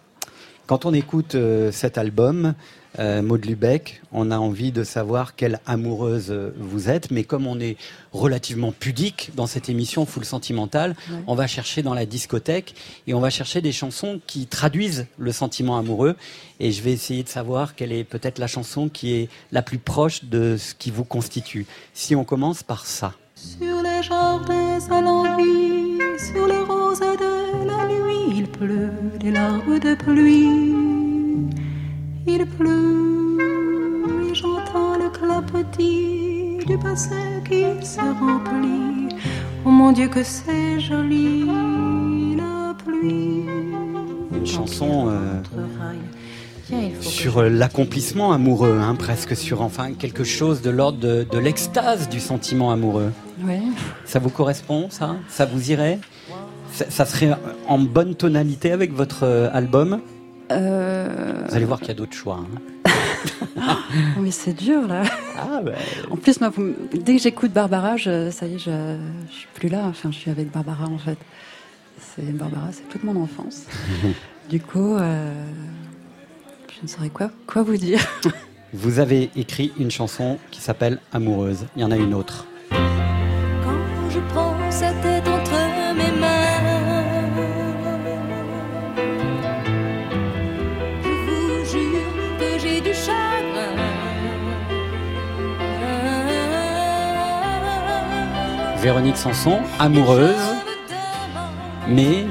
Quand on écoute euh, cet album, euh, Maud Lubeck, on a envie de savoir quelle amoureuse euh, vous êtes, mais comme on est relativement pudique dans cette émission Full Sentimental, on va chercher dans la discothèque et on va chercher des chansons qui traduisent le sentiment amoureux. Et je vais essayer de savoir quelle est peut-être la chanson qui est la plus proche de ce qui vous constitue. Si on commence par ça. Sur les jardins à l'envie, sur les roses de la nuit, il pleut des larmes de pluie. Il pleut et j'entends le clapotis du bassin qui se remplit. Oh mon Dieu, que c'est joli, la pluie. Une chanson. Euh sur euh, l'accomplissement amoureux, hein, presque sur enfin quelque chose de l'ordre de, l'extase du sentiment amoureux. Ça vous correspond, ça? Ça vous irait? Ça, serait en bonne tonalité avec votre euh, album? Vous allez voir qu'il y a d'autres choix. Hein. mais c'est dur là. Ah, ben. En plus, moi, dès que j'écoute Barbara, je, ça y est, je, je suis plus là. Enfin, je suis avec Barbara en fait. C'est Barbara, c'est toute mon enfance. du coup, euh, je ne saurais quoi, quoi vous dire. Vous avez écrit une chanson qui s'appelle Amoureuse. Il y en a une autre. Quand je prends Véronique Sanson, amoureuse, mais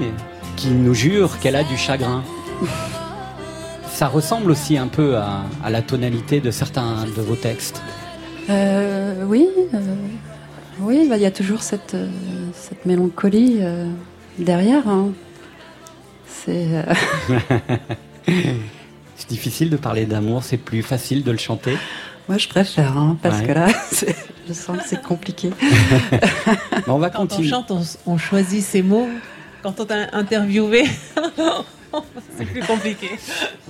qui nous jure qu'elle a du chagrin ça ressemble aussi un peu à, la tonalité de certains de vos textes. Euh, oui, euh, oui, bah, il y a toujours cette, euh, cette mélancolie derrière. Hein. C'est. c'est difficile de parler d'amour, c'est plus facile de le chanter. Moi, je préfère, hein, parce que là, je sens que c'est compliqué. on va Quand continuer. on chante, on, choisit ses mots. Quand on t'a interviewé, c'est plus compliqué.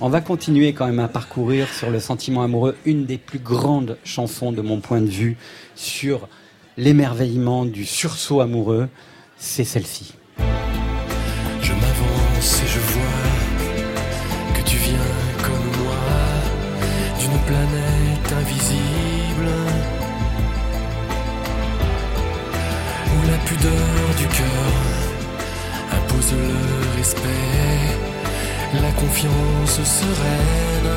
On va continuer quand même à parcourir sur le sentiment amoureux, une des plus grandes chansons de mon point de vue sur l'émerveillement du sursaut amoureux, c'est celle-ci. Cœur impose le respect la confiance sereine.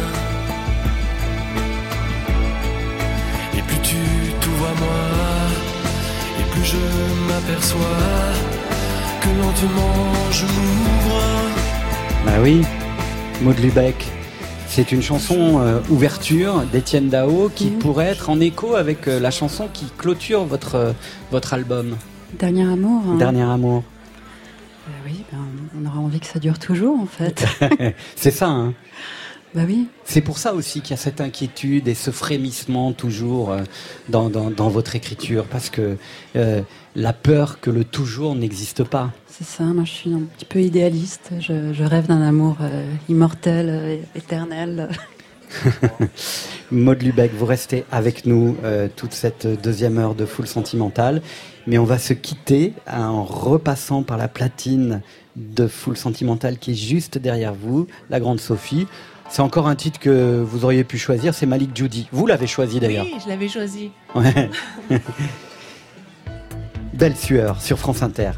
Et plus tu t'ouvres à moi, et plus je m'aperçois que lentement je m'ouvre. Bah oui, Maud Lubeck. C'est une chanson euh, ouverture d'Étienne Dao qui pourrait être en écho avec euh, la chanson qui clôture votre, euh, votre album. Dernier amour. Hein. Dernier amour. oui, ben, on aura envie que ça dure toujours, en fait. c'est ça, hein bah oui. C'est pour ça aussi qu'il y a cette inquiétude et ce frémissement toujours euh, dans, dans, votre écriture, parce que euh, la peur que le toujours n'existe pas. C'est ça, moi je suis un petit peu idéaliste, je, rêve d'un amour euh, immortel, éternel. Maud Lubeck, vous restez avec nous toute cette deuxième heure de Full Sentimental, mais on va se quitter en repassant par la platine de Full Sentimental qui est juste derrière vous, la grande Sophie. C'est encore un titre que vous auriez pu choisir, c'est Malik Judy. Vous l'avez choisi d'ailleurs. Oui, je l'avais choisi. Belle sueur sur France Inter.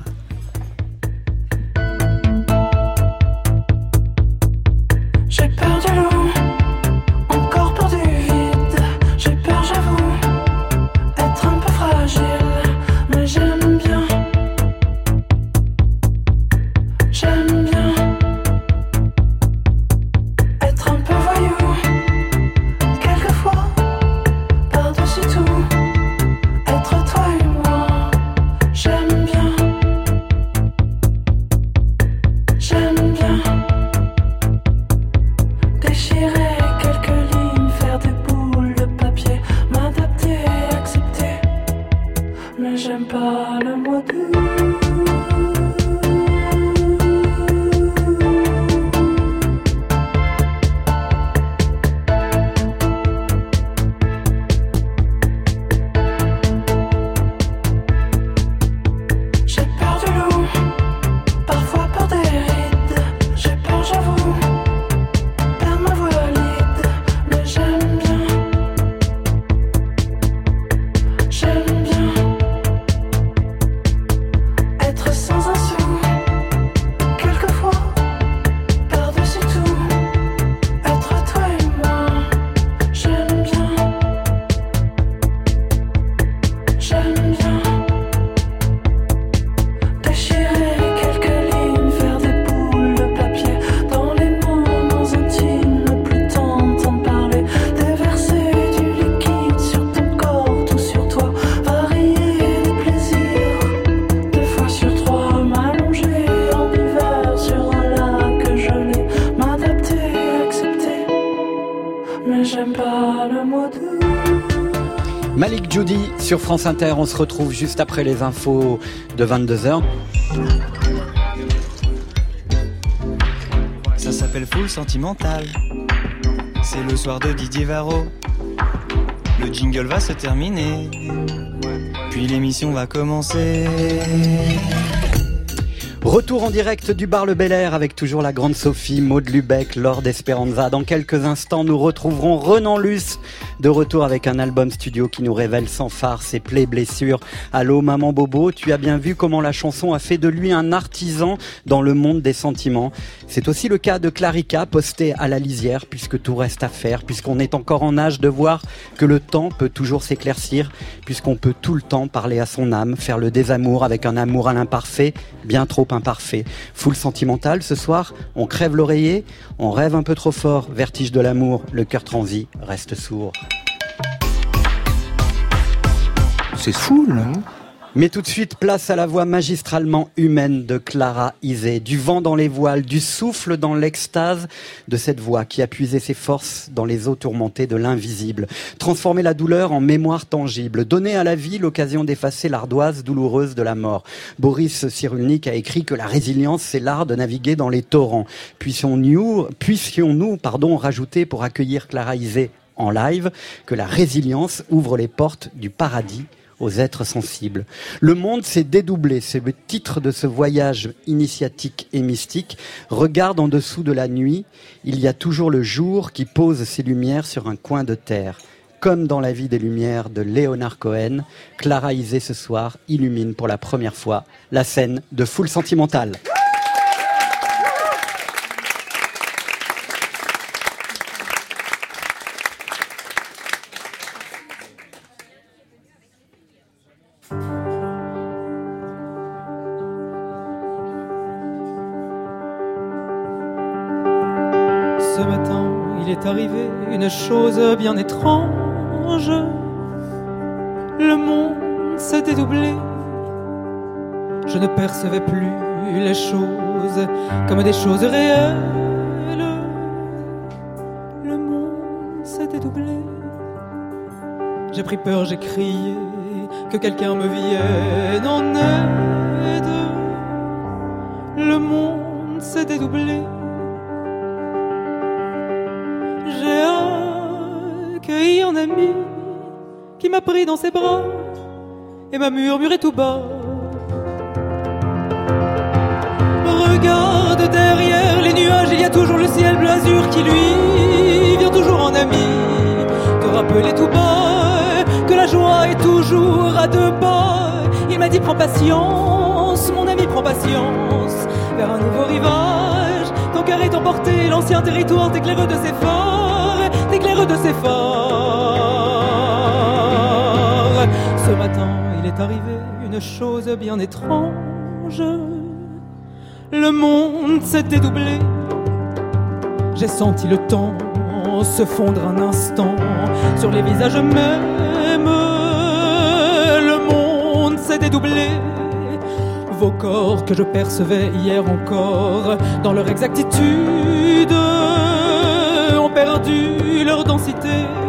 Sur France Inter, on se retrouve juste après les infos de 22h. Ça s'appelle Full Sentimental. C'est le soir de Didier Varro. Le jingle va se terminer. Puis l'émission va commencer. Retour en direct du bar Le Bel Air avec toujours la grande Sophie, Maud Lubeck, Lord Esperanza. Dans quelques instants, nous retrouverons Renan Luce de retour avec un album studio qui nous révèle sans phare ses plaies blessures. Allô maman Bobo, tu as bien vu comment la chanson a fait de lui un artisan dans le monde des sentiments. C'est aussi le cas de Clarica, postée à la lisière, puisque tout reste à faire, puisqu'on est encore en âge de voir que le temps peut toujours s'éclaircir, puisqu'on peut tout le temps parler à son âme, faire le désamour avec un amour à l'imparfait, bien trop imparfait. Full sentimental, ce soir, on crève l'oreiller, on rêve un peu trop fort, vertige de l'amour, le cœur transi, reste sourd. C'est fou, là. Mais tout de suite, place à la voix magistralement humaine de Clara Isé, du vent dans les voiles, du souffle dans l'extase de cette voix qui a puisé ses forces dans les eaux tourmentées de l'invisible, transformer la douleur en mémoire tangible, donner à la vie l'occasion d'effacer l'ardoise douloureuse de la mort. Boris Cyrulnik a écrit que la résilience, c'est l'art de naviguer dans les torrents. Puissions-nous, puissions-nous, pardon, rajouter pour accueillir Clara Isé en live que la résilience ouvre les portes du paradis aux êtres sensibles. Le monde s'est dédoublé, c'est le titre de ce voyage initiatique et mystique. Regarde en dessous de la nuit, il y a toujours le jour qui pose ses lumières sur un coin de terre. Comme dans la vie des lumières de Léonard Cohen, Clara Isé ce soir illumine pour la première fois la scène de Foule Sentimentale. Arrivé une chose bien étrange. Le monde s'est dédoublé. Je ne percevais plus les choses comme des choses réelles. Le monde s'est dédoublé. J'ai pris peur, j'ai crié que quelqu'un me vienne en aide. Le monde s'est dédoublé. Accueilli un ami qui m'a pris dans ses bras et m'a murmuré tout bas. Regarde derrière les nuages, il y a toujours le ciel bleu azur qui lui vient toujours en ami. Te rappeler tout bas que la joie est toujours à deux pas. Il m'a dit prends patience, mon ami prends patience, vers un nouveau rivage. Ton cœur est emporté, l'ancien territoire t'éclaire de ses phares, t'éclaire de ses phares. Ce matin, il est arrivé une chose bien étrange. Le monde s'est dédoublé. J'ai senti le temps se fondre un instant sur les visages mêmes. Le monde s'est dédoublé. Vos corps que je percevais hier encore, dans leur exactitude, perdu leur densité.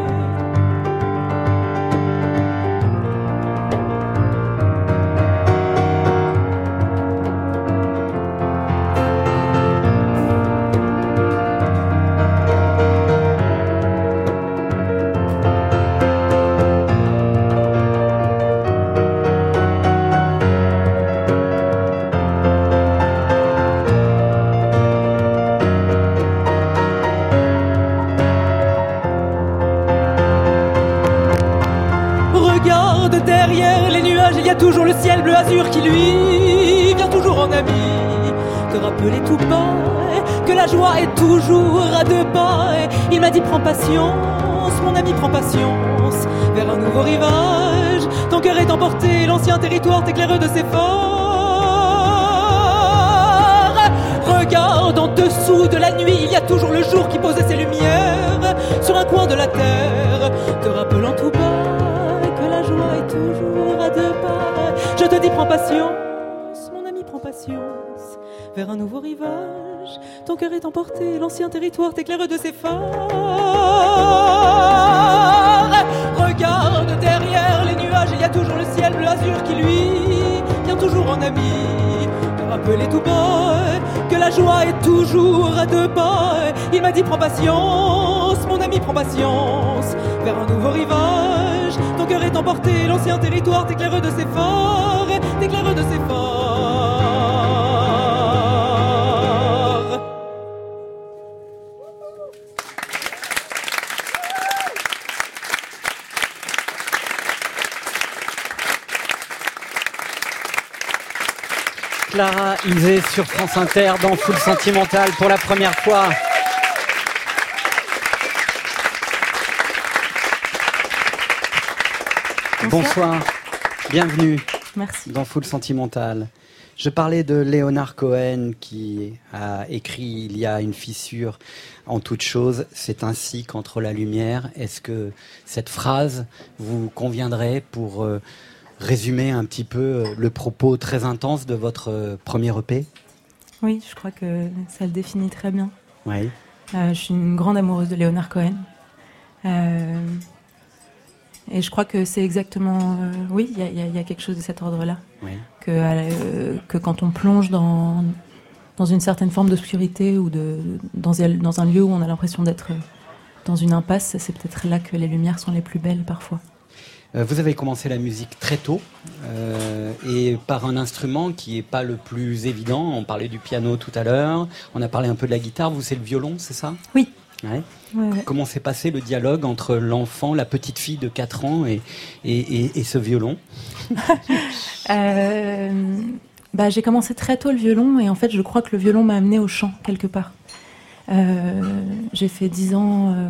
Joie est toujours à deux pas. Il m'a dit prends patience, mon ami prends patience, vers un nouveau rivage. Ton cœur est emporté, l'ancien territoire t'éclaire de ses phares. Regarde en dessous de la nuit, il y a toujours le jour qui pose ses lumières sur un coin de la terre, te rappelant tout bas que la joie est toujours à deux pas. Je te dis prends patience, mon ami prends patience, vers un nouveau rivage. Ton cœur est emporté, l'ancien territoire t'éclaire de ses phares. regarde derrière les nuages, il y a toujours le ciel bleu azur qui lui vient toujours en ami. De rappeler tout bas que la joie est toujours à deux pas. Il m'a dit prends patience, mon ami prends patience, vers un nouveau rivage. Ton cœur est emporté, l'ancien territoire t'éclaire de ses phares, t'éclaire de ses phares. Clara Isé sur France Inter dans Full Sentimental pour la première fois. Bonsoir, bienvenue Merci. dans Full Sentimental. Je parlais de Léonard Cohen qui a écrit Il y a une fissure en toute chose, c'est ainsi qu'entre la lumière. Est-ce que cette phrase vous conviendrait pour euh, résumer un petit peu euh, le propos très intense de votre euh, premier EP Oui, je crois que ça le définit très bien. Oui. Euh, je suis une grande amoureuse de Léonard Cohen. Euh, et je crois que c'est exactement. euh, oui, il y, a- y y quelque chose de cet ordre-là. Oui. Que, que quand on plonge dans, dans une certaine forme d'obscurité ou de, dans un lieu où on a l'impression d'être dans une impasse, c'est peut-être là que les lumières sont les plus belles parfois. Euh, Vous avez commencé la musique très tôt euh, et par un instrument qui n'est pas le plus évident. On parlait du piano tout à l'heure, on a parlé un peu de la guitare. Vous, c'est le violon, c'est ça? Oui. Ouais. Ouais, ouais. Comment s'est passé le dialogue entre l'enfant, la petite fille de 4 ans et, et, et- et ce violon? Euh, bah, j'ai commencé très tôt le violon et en fait je crois que le violon m'a amené au chant quelque part. Euh, j'ai fait 10 ans, euh,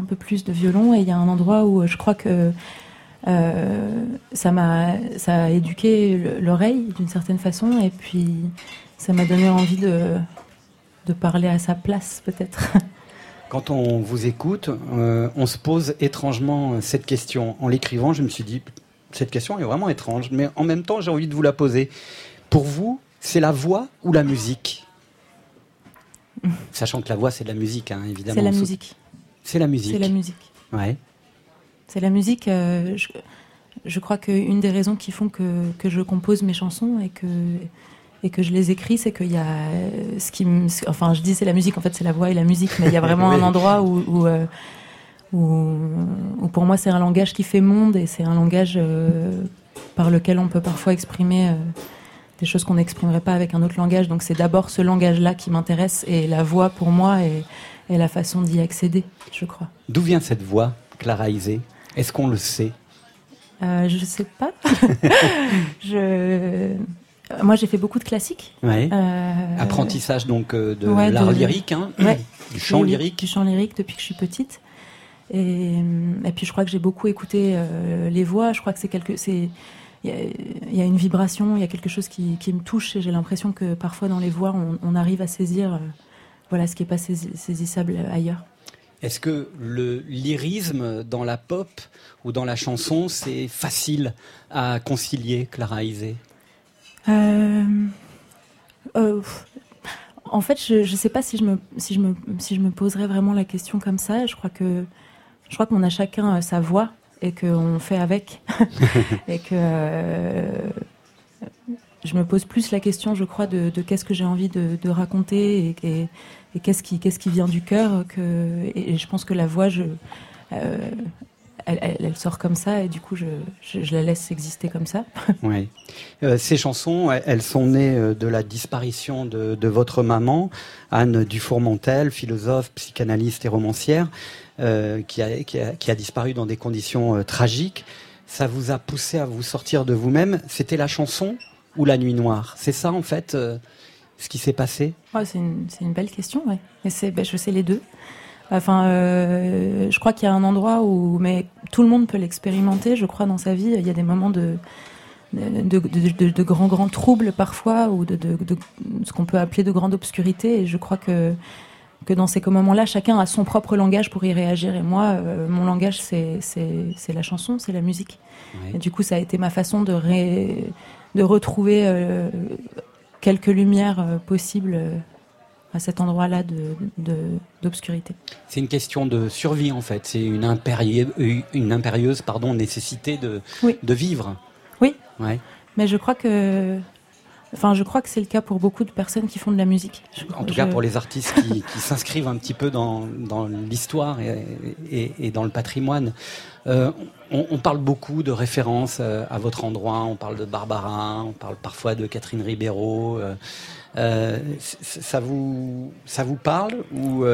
un peu plus de violon et il y a un endroit où je crois que euh, ça m'a ça a éduqué le- l'oreille d'une certaine façon et puis ça m'a donné envie de, de parler à sa place peut-être. Quand on vous écoute, euh, on se pose étrangement cette question. En l'écrivant, je me suis dit, cette question est vraiment étrange, mais en même temps, j'ai envie de vous la poser. Pour vous, c'est la voix ou la musique? Sachant que la voix, c'est de la musique, hein, évidemment. C'est la musique. C'est la musique. C'est la musique. Ouais. C'est la musique. euh, je, je crois qu'une des raisons qui font que, que je compose mes chansons et que, et que je les écris, c'est qu'il y a ce qui me. Enfin, je dis c'est la musique, en fait, c'est la voix et la musique, mais il y a vraiment Oui. un endroit où. où, euh, où, où pour moi, c'est un langage qui fait monde et c'est un langage euh, par lequel on peut parfois exprimer. euh, des choses qu'on n'exprimerait pas avec un autre langage. Donc c'est d'abord ce langage-là qui m'intéresse et la voix pour moi est, est la façon d'y accéder, je crois. D'où vient cette voix, Clara Isé Est-ce qu'on le sait? Euh, je sais pas. je... Moi, j'ai fait beaucoup de classiques. Ouais. Euh, Apprentissage donc euh, de ouais, l'art de- lyrique, hein, Ouais. du chant lyrique. Du chant lyrique depuis que je suis petite. Et, et puis, je crois que j'ai beaucoup écouté euh, les voix. Je crois que c'est quelque. c'est Il y, a- il y a une vibration, il y a quelque chose qui, qui me touche et j'ai l'impression que parfois dans les voix, on, on arrive à saisir euh, voilà, ce qui n'est pas saisi- saisissable ailleurs. Est-ce que le lyrisme dans la pop ou dans la chanson, c'est facile à concilier, Clara Isé Euh, euh, en fait, je ne sais pas si je, me, si, je me, si je me poserais vraiment la question comme ça. Je crois que je crois qu'on a chacun euh, sa voix et qu'on fait avec. et que euh, je me pose plus la question, je crois, de, de qu'est-ce que j'ai envie de, de raconter et, et, et qu'est-ce qui, qu'est-ce qui vient du cœur. Et, je pense que la voix, euh, elle, elle- sort comme ça et du coup, je, je, la laisse exister comme ça. Oui. Euh, ces chansons, elles- sont nées euh, de la disparition de, votre maman, Anne Dufourmentel, philosophe, psychanalyste et romancière, qui, a, qui, a, qui a disparu dans des conditions tragiques. Ça vous a poussé à vous sortir de vous-même. C'était la chanson ou la nuit noire? C'est ça, en fait, ce qui s'est passé c'est une, belle question, ouais. C'est, ben, je sais les deux. Enfin, euh, je crois qu'il y a un endroit où, mais tout le monde peut l'expérimenter. Je crois dans sa vie, il y a des moments de de, de, de- de- de grands grands troubles parfois ou de, ce qu'on peut appeler de grande obscurité. Et je crois que que dans ces moments-là, chacun a son propre langage pour y réagir. Et moi, euh, mon langage, c'est la chanson, c'est la musique. Et du coup, ça a été ma façon de ré- de retrouver euh, quelques lumières euh, possibles euh, à cet endroit-là d'obscurité. De, c'est une question de survie en fait. C'est une, impérieuse, une impérieuse pardon, nécessité de, de vivre. Oui. Ouais. Mais je crois que Enfin, je crois que c'est le cas pour beaucoup de personnes qui font de la musique. en tout cas, pour les artistes qui, s'inscrivent un petit peu dans, dans l'histoire et, et, dans le patrimoine. Euh, on, parle beaucoup de références euh, à votre endroit. On parle de Barbara, on parle parfois de Catherine Ribeiro. Euh, ça vous ça vous parle ou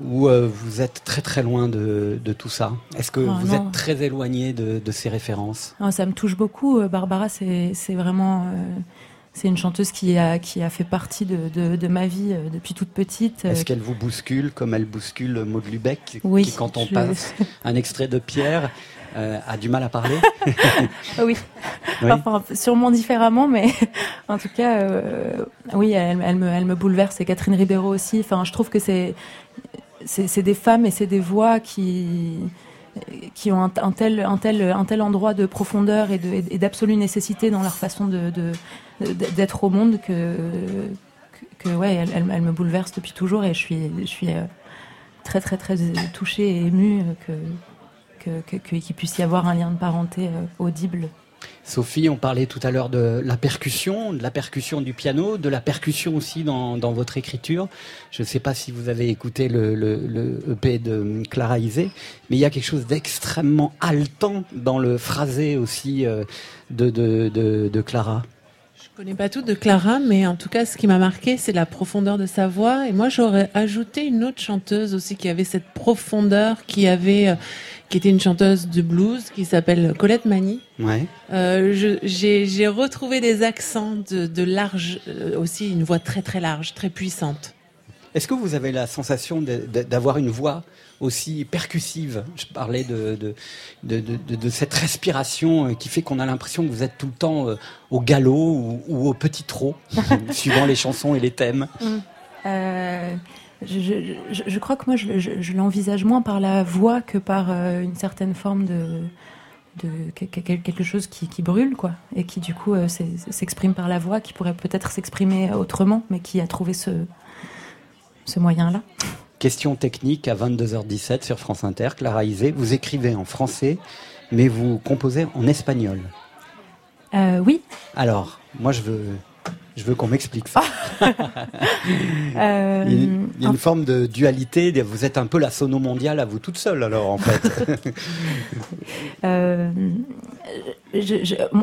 ou vous êtes très très loin de, de tout ça? Est-ce que ah, vous êtes très éloigné de, de ces références? Non, Ça me touche beaucoup. Barbara, c'est vraiment c'est une chanteuse qui a, qui a fait partie de, de, ma vie euh, depuis toute petite. Est-ce qu'elle vous bouscule comme elle bouscule Maud Lubeck Oui. Qui, quand on passe un extrait de Pierre, euh, a du mal à parler oui. Enfin, sûrement différemment, mais en tout cas, euh, oui, elle, elle, me, elle me bouleverse. Et Catherine Ribeiro aussi. Enfin, je trouve que c'est, c'est, des femmes et c'est des voix qui qui ont un, tel, un, tel, un tel endroit de profondeur et d'absolue nécessité dans leur façon d'être au monde que, que, ouais, elle, me bouleverse depuis toujours et je suis, je suis euh, très très très touchée et émue que, qu'il que, puisse y avoir un lien de parenté euh, audible. Sophie, on parlait tout à l'heure de la percussion, de la percussion du piano, de la percussion aussi dans, votre écriture. Je ne sais pas si vous avez écouté le, le, le, EP de Clara Isé, mais il y a quelque chose d'extrêmement haletant dans le phrasé aussi euh, de Clara. Je connais pas tout de Clara, mais en tout cas, ce qui m'a marqué, c'est la profondeur de sa voix. Et moi, j'aurais ajouté une autre chanteuse aussi qui avait cette profondeur, qui avait, euh, qui était une chanteuse de blues, qui s'appelle Colette Mani. Ouais. Euh, j'ai retrouvé des accents de, de large, euh, aussi une voix très très large, très puissante. Est-ce que vous avez la sensation d'avoir une voix aussi percussive. Je parlais de, de, de, cette respiration euh, qui fait qu'on a l'impression que vous êtes tout le temps euh, au galop ou, au petit trot, suivant les chansons et les thèmes. Mm. Euh, je, crois que moi, je, l'envisage moins par la voix que par une certaine forme de, de quelque chose qui, qui, brûle, quoi, et qui du coup s'exprime par la voix, qui pourrait peut-être s'exprimer autrement, mais qui a trouvé ce, ce moyen-là. Question technique à 22h17 sur France Inter. Clara Isé, vous écrivez en français, mais vous composez en espagnol. Euh, oui. Alors, moi, je veux, je veux qu'on m'explique ça. Euh, il, y a une forme de dualité. Vous êtes un peu la sono mondiale à vous toute seule, alors, en fait. Euh,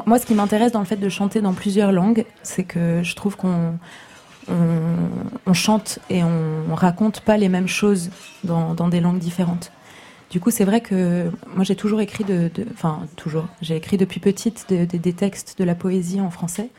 moi, ce qui m'intéresse dans le fait de chanter dans plusieurs langues, c'est que je trouve qu'on on, chante et on, raconte pas les mêmes choses dans, des langues différentes. Du coup, c'est vrai que moi j'ai toujours écrit de, enfin toujours, j'ai écrit depuis petite des textes de la poésie en français.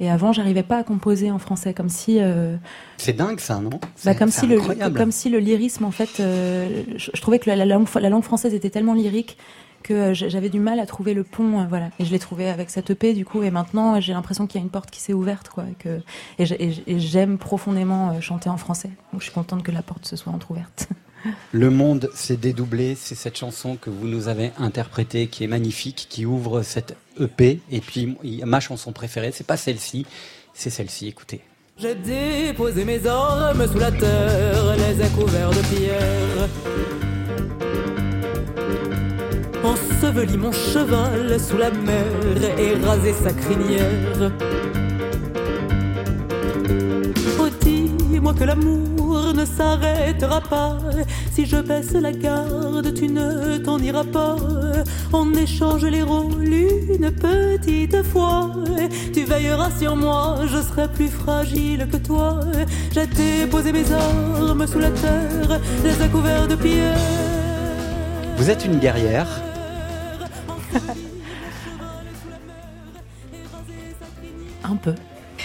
Et avant, j'arrivais pas à composer en français, comme si. Euh, c'est dingue ça, non? bah, comme si le, comme si le lyrisme, en fait, euh, je, trouvais que la, langue, la langue française était tellement lyrique que euh, j'avais du mal à trouver le pont, euh, voilà. Et je l'ai trouvé avec cette EP du coup, et maintenant j'ai l'impression qu'il y a une porte qui s'est ouverte, quoi. Et, que, et j'aime profondément euh, chanter en français, donc je suis contente que la porte se soit entrouverte. Le monde s'est dédoublé, c'est cette chanson que vous nous avez interprétée qui est magnifique, qui ouvre cette EP. Et puis ma chanson préférée, c'est pas celle-ci, c'est celle-ci. Écoutez. J'ai déposé mes armes sous la terre, les ai couverts de pierre enseveli mon cheval sous la mer et rasé sa crinière. Oh, dis-moi que l'amour ne s'arrêtera pas. Si je baisse la garde, tu ne t'en iras pas. On échange les rôles une petite fois. Tu veilleras sur moi, je serai plus fragile que toi. J'ai déposé mes armes sous la terre, les ai couverts de pierre. Vous êtes une guerrière Un peu.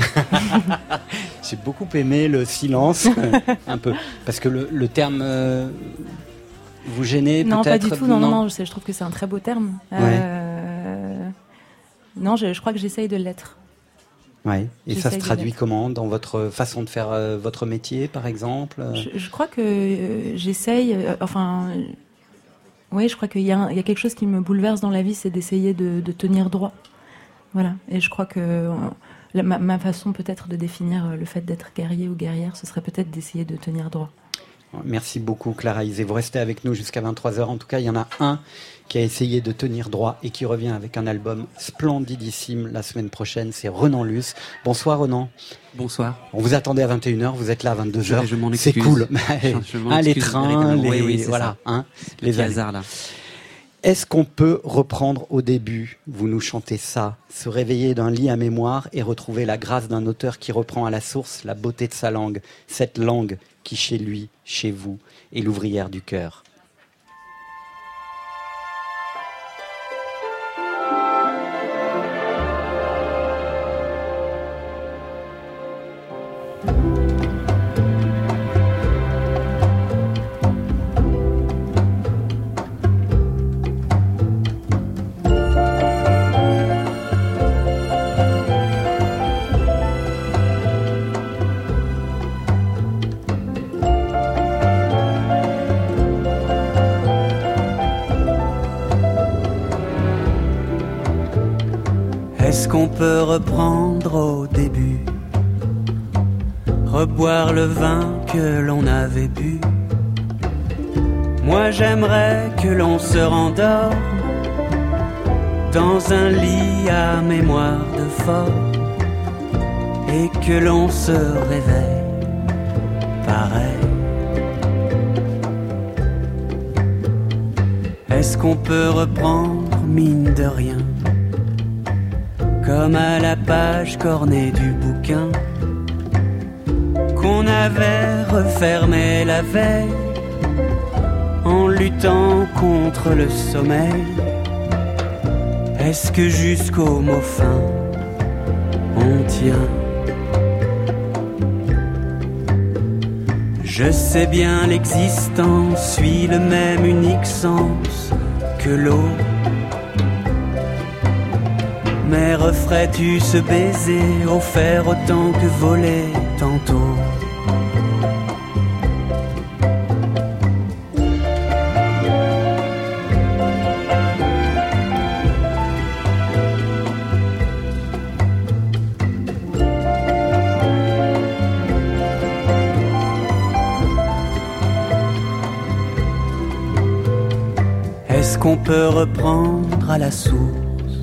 J'ai beaucoup aimé le silence, un peu, parce que le, terme euh, vous gênez Non, pas du tout. Non, non, je, trouve que c'est un très beau terme. Euh, non, je, crois que j'essaye de l'être. Ouais. Et ça se traduit comment dans votre façon de faire euh, votre métier, par exemple je, crois que j'essaye. enfin, oui, je crois qu'il y, a quelque chose qui me bouleverse dans la vie, c'est d'essayer de, tenir droit. Voilà. Et je crois que ma, façon peut-être de définir le fait d'être guerrier ou guerrière, ce serait peut-être d'essayer de tenir droit. Merci beaucoup Clara Isé. Vous restez avec nous jusqu'à 23h. En tout cas, il y en a un qui a essayé de tenir droit et qui revient avec un album splendidissime la semaine prochaine. C'est Renan Luce. Bonsoir Renan. Bonsoir. On vous attendait à 21h, vous êtes là à 22h. C'est cool. ah, les trains, les, voilà, hein, les hasards là. Est-ce qu'on peut reprendre au début Vous nous chantez ça, se réveiller d'un lit à mémoire et retrouver la grâce d'un auteur qui reprend à la source la beauté de sa langue, cette langue qui chez lui, chez vous, est l'ouvrière du cœur? Se réveille pareil. Est-ce qu'on peut reprendre mine de rien comme à la page cornée du bouquin qu'on avait refermé la veille en luttant contre le sommeil? Est-ce que jusqu'au mot fin on tient Je sais bien l'existence suit le même unique sens que l'eau. Mais referais-tu ce baiser offert autant que voler tantôt peut reprendre à la source.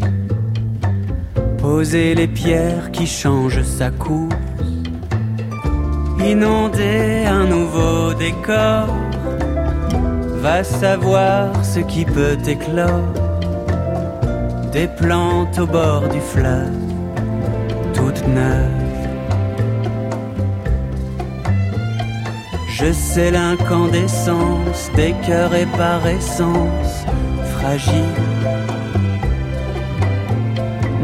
Poser les pierres qui changent sa course, inonder un nouveau décor, va savoir ce qui peut éclore, des plantes au bord du fleuve, toutes neuves. Je sais l'incandescence des cœurs et par essence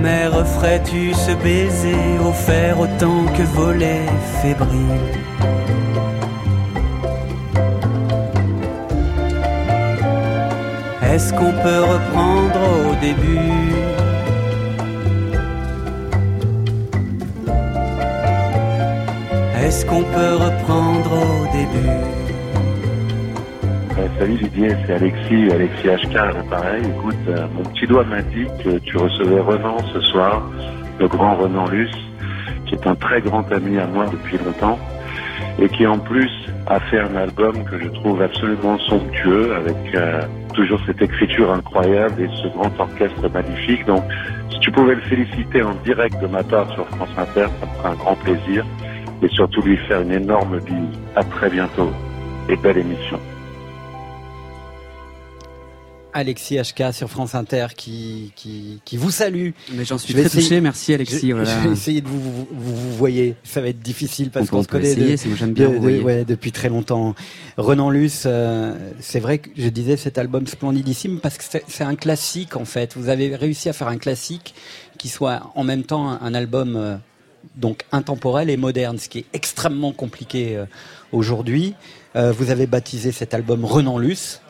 mais referais-tu ce baiser offert autant que voler fébrile Est-ce qu'on peut reprendre au début? Est-ce qu'on peut reprendre au début? Salut Didier, c'est Alexis, Alexis HK, pareil. Écoute, euh, mon petit doigt m'indique que tu recevais Renan ce soir, le grand Renan Luce, qui est un très grand ami à moi depuis longtemps, et qui en plus a fait un album que je trouve absolument somptueux, avec euh, toujours cette écriture incroyable et ce grand orchestre magnifique. Donc, si tu pouvais le féliciter en direct de ma part sur France Inter, ça me ferait un grand plaisir, et surtout lui faire une énorme bise. À très bientôt, et belle émission. Alexis HK sur France Inter qui, qui, qui vous salue. Mais j'en suis très touché, merci Alexis. Je, vais essayer de vous, vous, vous, voyez, ça va être difficile parce qu'on se connaît depuis très longtemps. Renan Luce, euh, c'est vrai que je disais cet album splendidissime parce que c'est un classique en fait. Vous avez réussi à faire un classique qui soit en même temps un, album euh, donc intemporel et moderne, ce qui est extrêmement compliqué euh, aujourd'hui. vous avez baptisé cet album Renan Luce.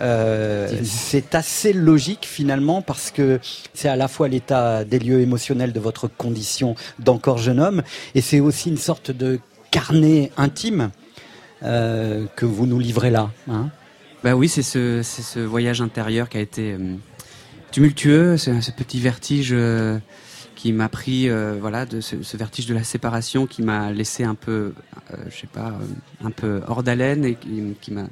Euh, c'est assez logique finalement parce que c'est à la fois l'état des lieux émotionnels de votre condition d'encore jeune homme et c'est aussi une sorte de carnet intime euh, que vous nous livrez là. Hein. bah oui, c'est ce, voyage intérieur qui a été euh, tumultueux, ce, petit vertige qui m'a pris voilà ce, vertige de la séparation qui m'a laissé un peu je sais pas un peu hors d'haleine et qui, m'a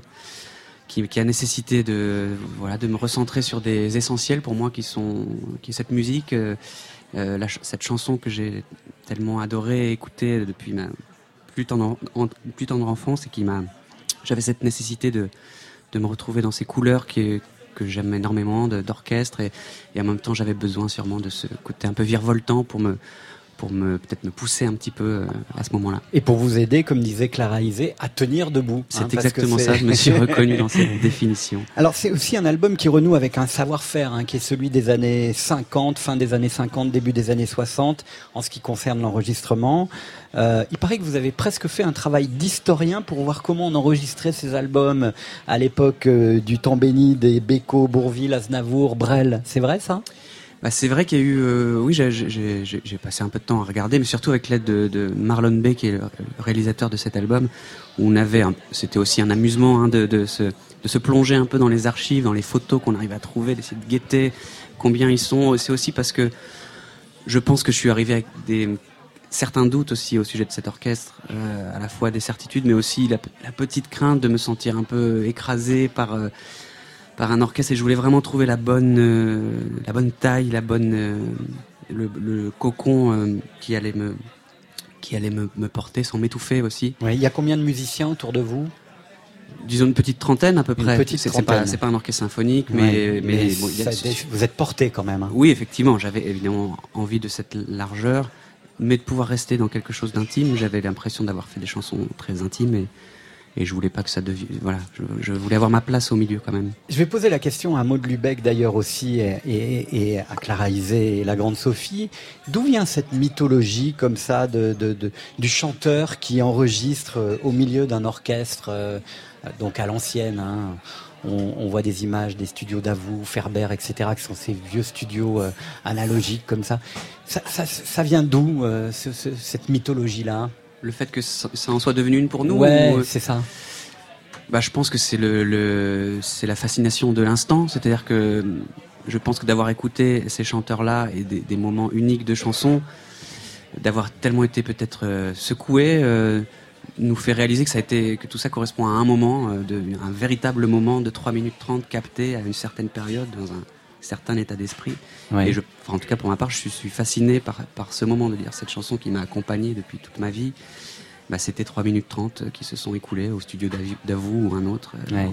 qui, a nécessité de voilà de me recentrer sur des essentiels pour moi qui sont qui cette musique cette chanson que j'ai tellement adoré écouter depuis ma plus tendre, plus tendre enfance et qui m'a j'avais cette nécessité de de me retrouver dans ces couleurs qui, que j'aime énormément d'orchestre et, et, en même temps j'avais besoin sûrement de ce côté un peu virevoltant pour me pour me peut-être me pousser un petit peu euh, à ce moment-là. Et pour vous aider, comme disait Clara Isé, à tenir debout. C'est hein, exactement ça, je me suis reconnu dans cette définition. Alors c'est aussi un album qui renoue avec un savoir-faire hein, qui est celui des années 50, fin des années 50, début des années 60, en ce qui concerne l'enregistrement. Euh, il paraît que vous avez presque fait un travail d'historien pour voir comment on enregistrait ces albums à l'époque euh, du temps béni des Beko, Bourville, Aznavour, Brel. C'est vrai ça? Bah, c'est vrai qu'il y a eu, euh, oui, j'ai passé un peu de temps à regarder, mais surtout avec l'aide de, Marlon Bay, qui est le réalisateur de cet album, on avait, c'était aussi un amusement hein, de, se, plonger un peu dans les archives, dans les photos qu'on arrive à trouver, d'essayer de guetter combien ils sont. C'est aussi parce que je pense que je suis arrivé avec des certains doutes aussi au sujet de cet orchestre, euh, à la fois des certitudes, mais aussi la, la, petite crainte de me sentir un peu écrasé par euh, par un orchestre et je voulais vraiment trouver la bonne, euh, la bonne taille, la bonne, euh, le, cocon euh, qui allait me, qui allait me, porter sans m'étouffer aussi. il y a combien de musiciens autour de vous? Disons une petite trentaine à peu près. C'est pas, pas un orchestre symphonique, mais, mais, vous êtes porté quand même. Hein. Oui, effectivement, j'avais évidemment envie de cette largeur, mais de pouvoir rester dans quelque chose d'intime. J'avais l'impression d'avoir fait des chansons très intimes et, et je voulais pas que ça devienne. Voilà, je, voulais avoir ma place au milieu quand même. Je vais poser la question à Maud Lubeck d'ailleurs aussi et, à Clara Isé et la grande Sophie. D'où vient cette mythologie comme ça de, du chanteur qui enregistre euh, au milieu d'un orchestre, euh, donc à l'ancienne hein, on, voit des images des studios d'Avou, Ferber, etc., qui sont ces vieux studios euh, analogiques comme ça, ça vient d'où, cette mythologie-là? Le fait que ça, en soit devenu une pour nous Ouais, euh, c'est ça. Bah, je pense que c'est le, c'est la fascination de l'instant. C'est-à-dire que je pense que d'avoir écouté ces chanteurs-là et des, moments uniques de chansons, d'avoir tellement été peut-être euh, secoué, euh, nous fait réaliser que ça a été, que tout ça correspond à un moment, de, un véritable moment de 3 minutes 30 capté à une certaine période dans un, certain état d'esprit. Et je, en tout cas pour ma part, je suis fasciné par, par ce moment de dire cette chanson qui m'a accompagné depuis toute ma vie. Bah, c'était 3 minutes 30 qui se sont écoulées au studio d'Avou ou un autre. Euh,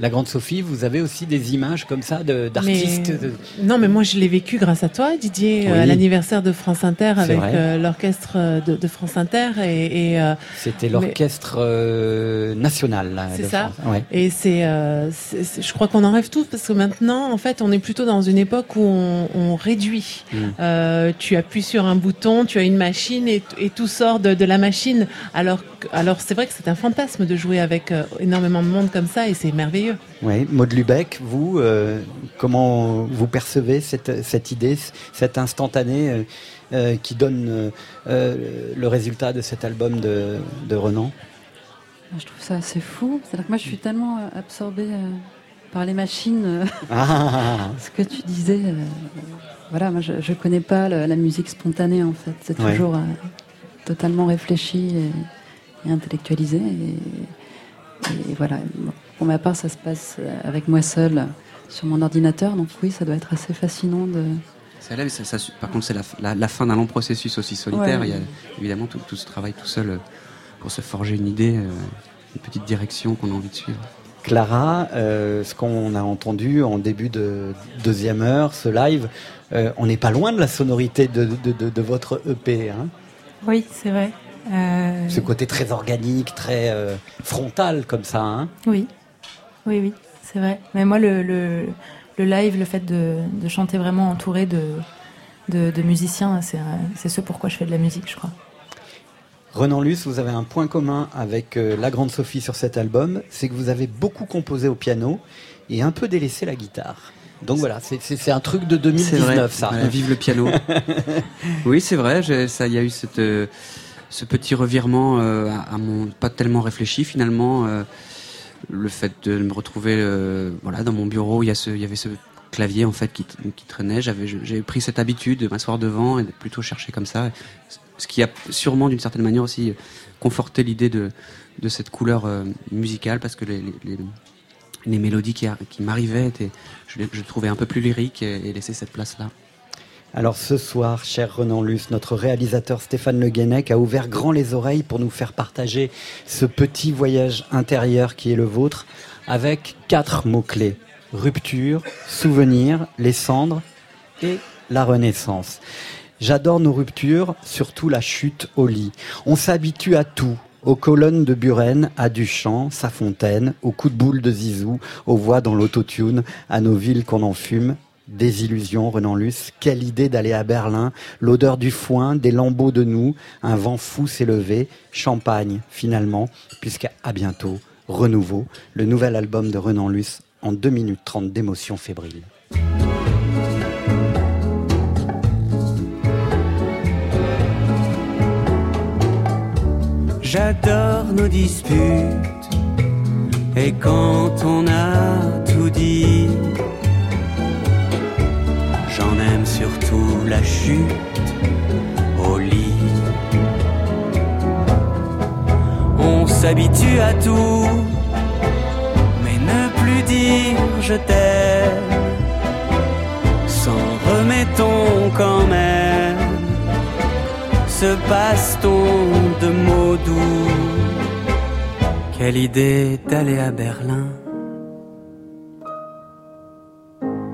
la grande Sophie, vous avez aussi des images comme ça d'artistes Non, mais moi je l'ai vécu grâce à toi, Didier, euh, à l'anniversaire de France Inter avec euh, l'orchestre de, France Inter. et, C'était l'orchestre national. C'est ça. Et c'est, je crois qu'on en rêve tous parce que maintenant, en fait, on est plutôt dans une époque où on, réduit. Mm. tu appuies sur un bouton, tu as une machine et, tout sort de, de la machine. Alors, alors c'est vrai que c'est un fantasme de jouer avec énormément de monde comme ça et c'est merveilleux. Oui, Maud Lubeck, vous, euh, comment vous percevez cette, cette idée, cet instantané euh, euh, qui donne le résultat de cet album de, de Renan? Je trouve ça assez fou. C'est-à-dire que moi, je suis tellement absorbée par les machines. Ah. ce que tu disais, voilà, moi, je ne connais pas la, musique spontanée, en fait. C'est toujours totalement réfléchi et, et intellectualisé. Et, et voilà. Pour ma part, ça se passe avec moi seul sur mon ordinateur, donc oui, ça doit être assez fascinant de. Ça, ça, par contre, c'est la, fin d'un long processus aussi solitaire. Il y a évidemment tout, ce travail tout seul euh, pour se forger une idée, euh, une petite direction qu'on a envie de suivre. Clara, euh, ce qu'on a entendu en début de deuxième heure, ce live, on n'est pas loin de la sonorité de, de votre EP. Hein oui, c'est vrai. Ce côté très organique, très frontal comme ça. Hein oui. Oui, oui, c'est vrai. Mais moi, le, le, live, le fait de, chanter vraiment entouré de, de, musiciens, c'est ce pourquoi je fais de la musique, je crois. Renan Luce, vous avez un point commun avec euh, la Grande Sophie sur cet album, c'est que vous avez beaucoup composé au piano et un peu délaissé la guitare. Donc voilà, c'est un truc de 2019, ça. vive le piano. oui, c'est vrai. Ça, il y a eu cette, euh, ce petit revirement euh, à, mon pas tellement réfléchi finalement le fait de me retrouver euh, voilà dans mon bureau il y a ce il y avait ce clavier en fait qui, qui traînait. J'avais j'ai pris cette habitude de m'asseoir devant et de plutôt chercher comme ça. Ce qui a sûrement d'une certaine manière aussi conforté l'idée de, de cette couleur euh, musicale parce que les, les, mélodies qui, qui m'arrivaient je, trouvais un peu plus lyriques et, et laisser cette place là. Alors ce soir, cher Renan Luce, notre réalisateur Stéphane Le Guenec a ouvert grand les oreilles pour nous faire partager ce petit voyage intérieur qui est le vôtre avec quatre mots-clés. Rupture, souvenir, les cendres et la renaissance. J'adore nos ruptures, surtout la chute au lit. On s'habitue à tout, aux colonnes de Buren, à Duchamp, sa fontaine, aux coups de boule de Zizou, aux voix dans l'autotune, à nos villes qu'on enfume, Désillusion, Renan Luce. Quelle idée d'aller à Berlin. L'odeur du foin, des lambeaux de nous. Un vent fou s'est levé. Champagne, finalement. Puisqu'à bientôt. Renouveau. Le nouvel album de Renan Luce en 2 minutes 30 d'émotions fébriles. J'adore nos disputes. Et quand on a tout dit, surtout la chute au lit. On s'habitue à tout, mais ne plus dire je t'aime. S'en remettons quand même. Ce passe-t-on de mots doux? Quelle idée d'aller à Berlin?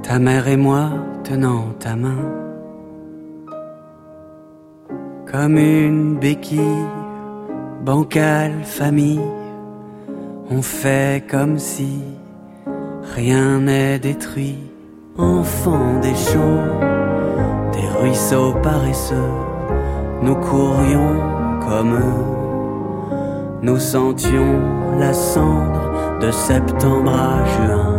Ta mère et moi tenant ta main. Comme une béquille, bancale famille, on fait comme si rien n'est détruit, enfants des champs, des ruisseaux paresseux, nous courions comme eux, nous sentions la cendre de septembre à juin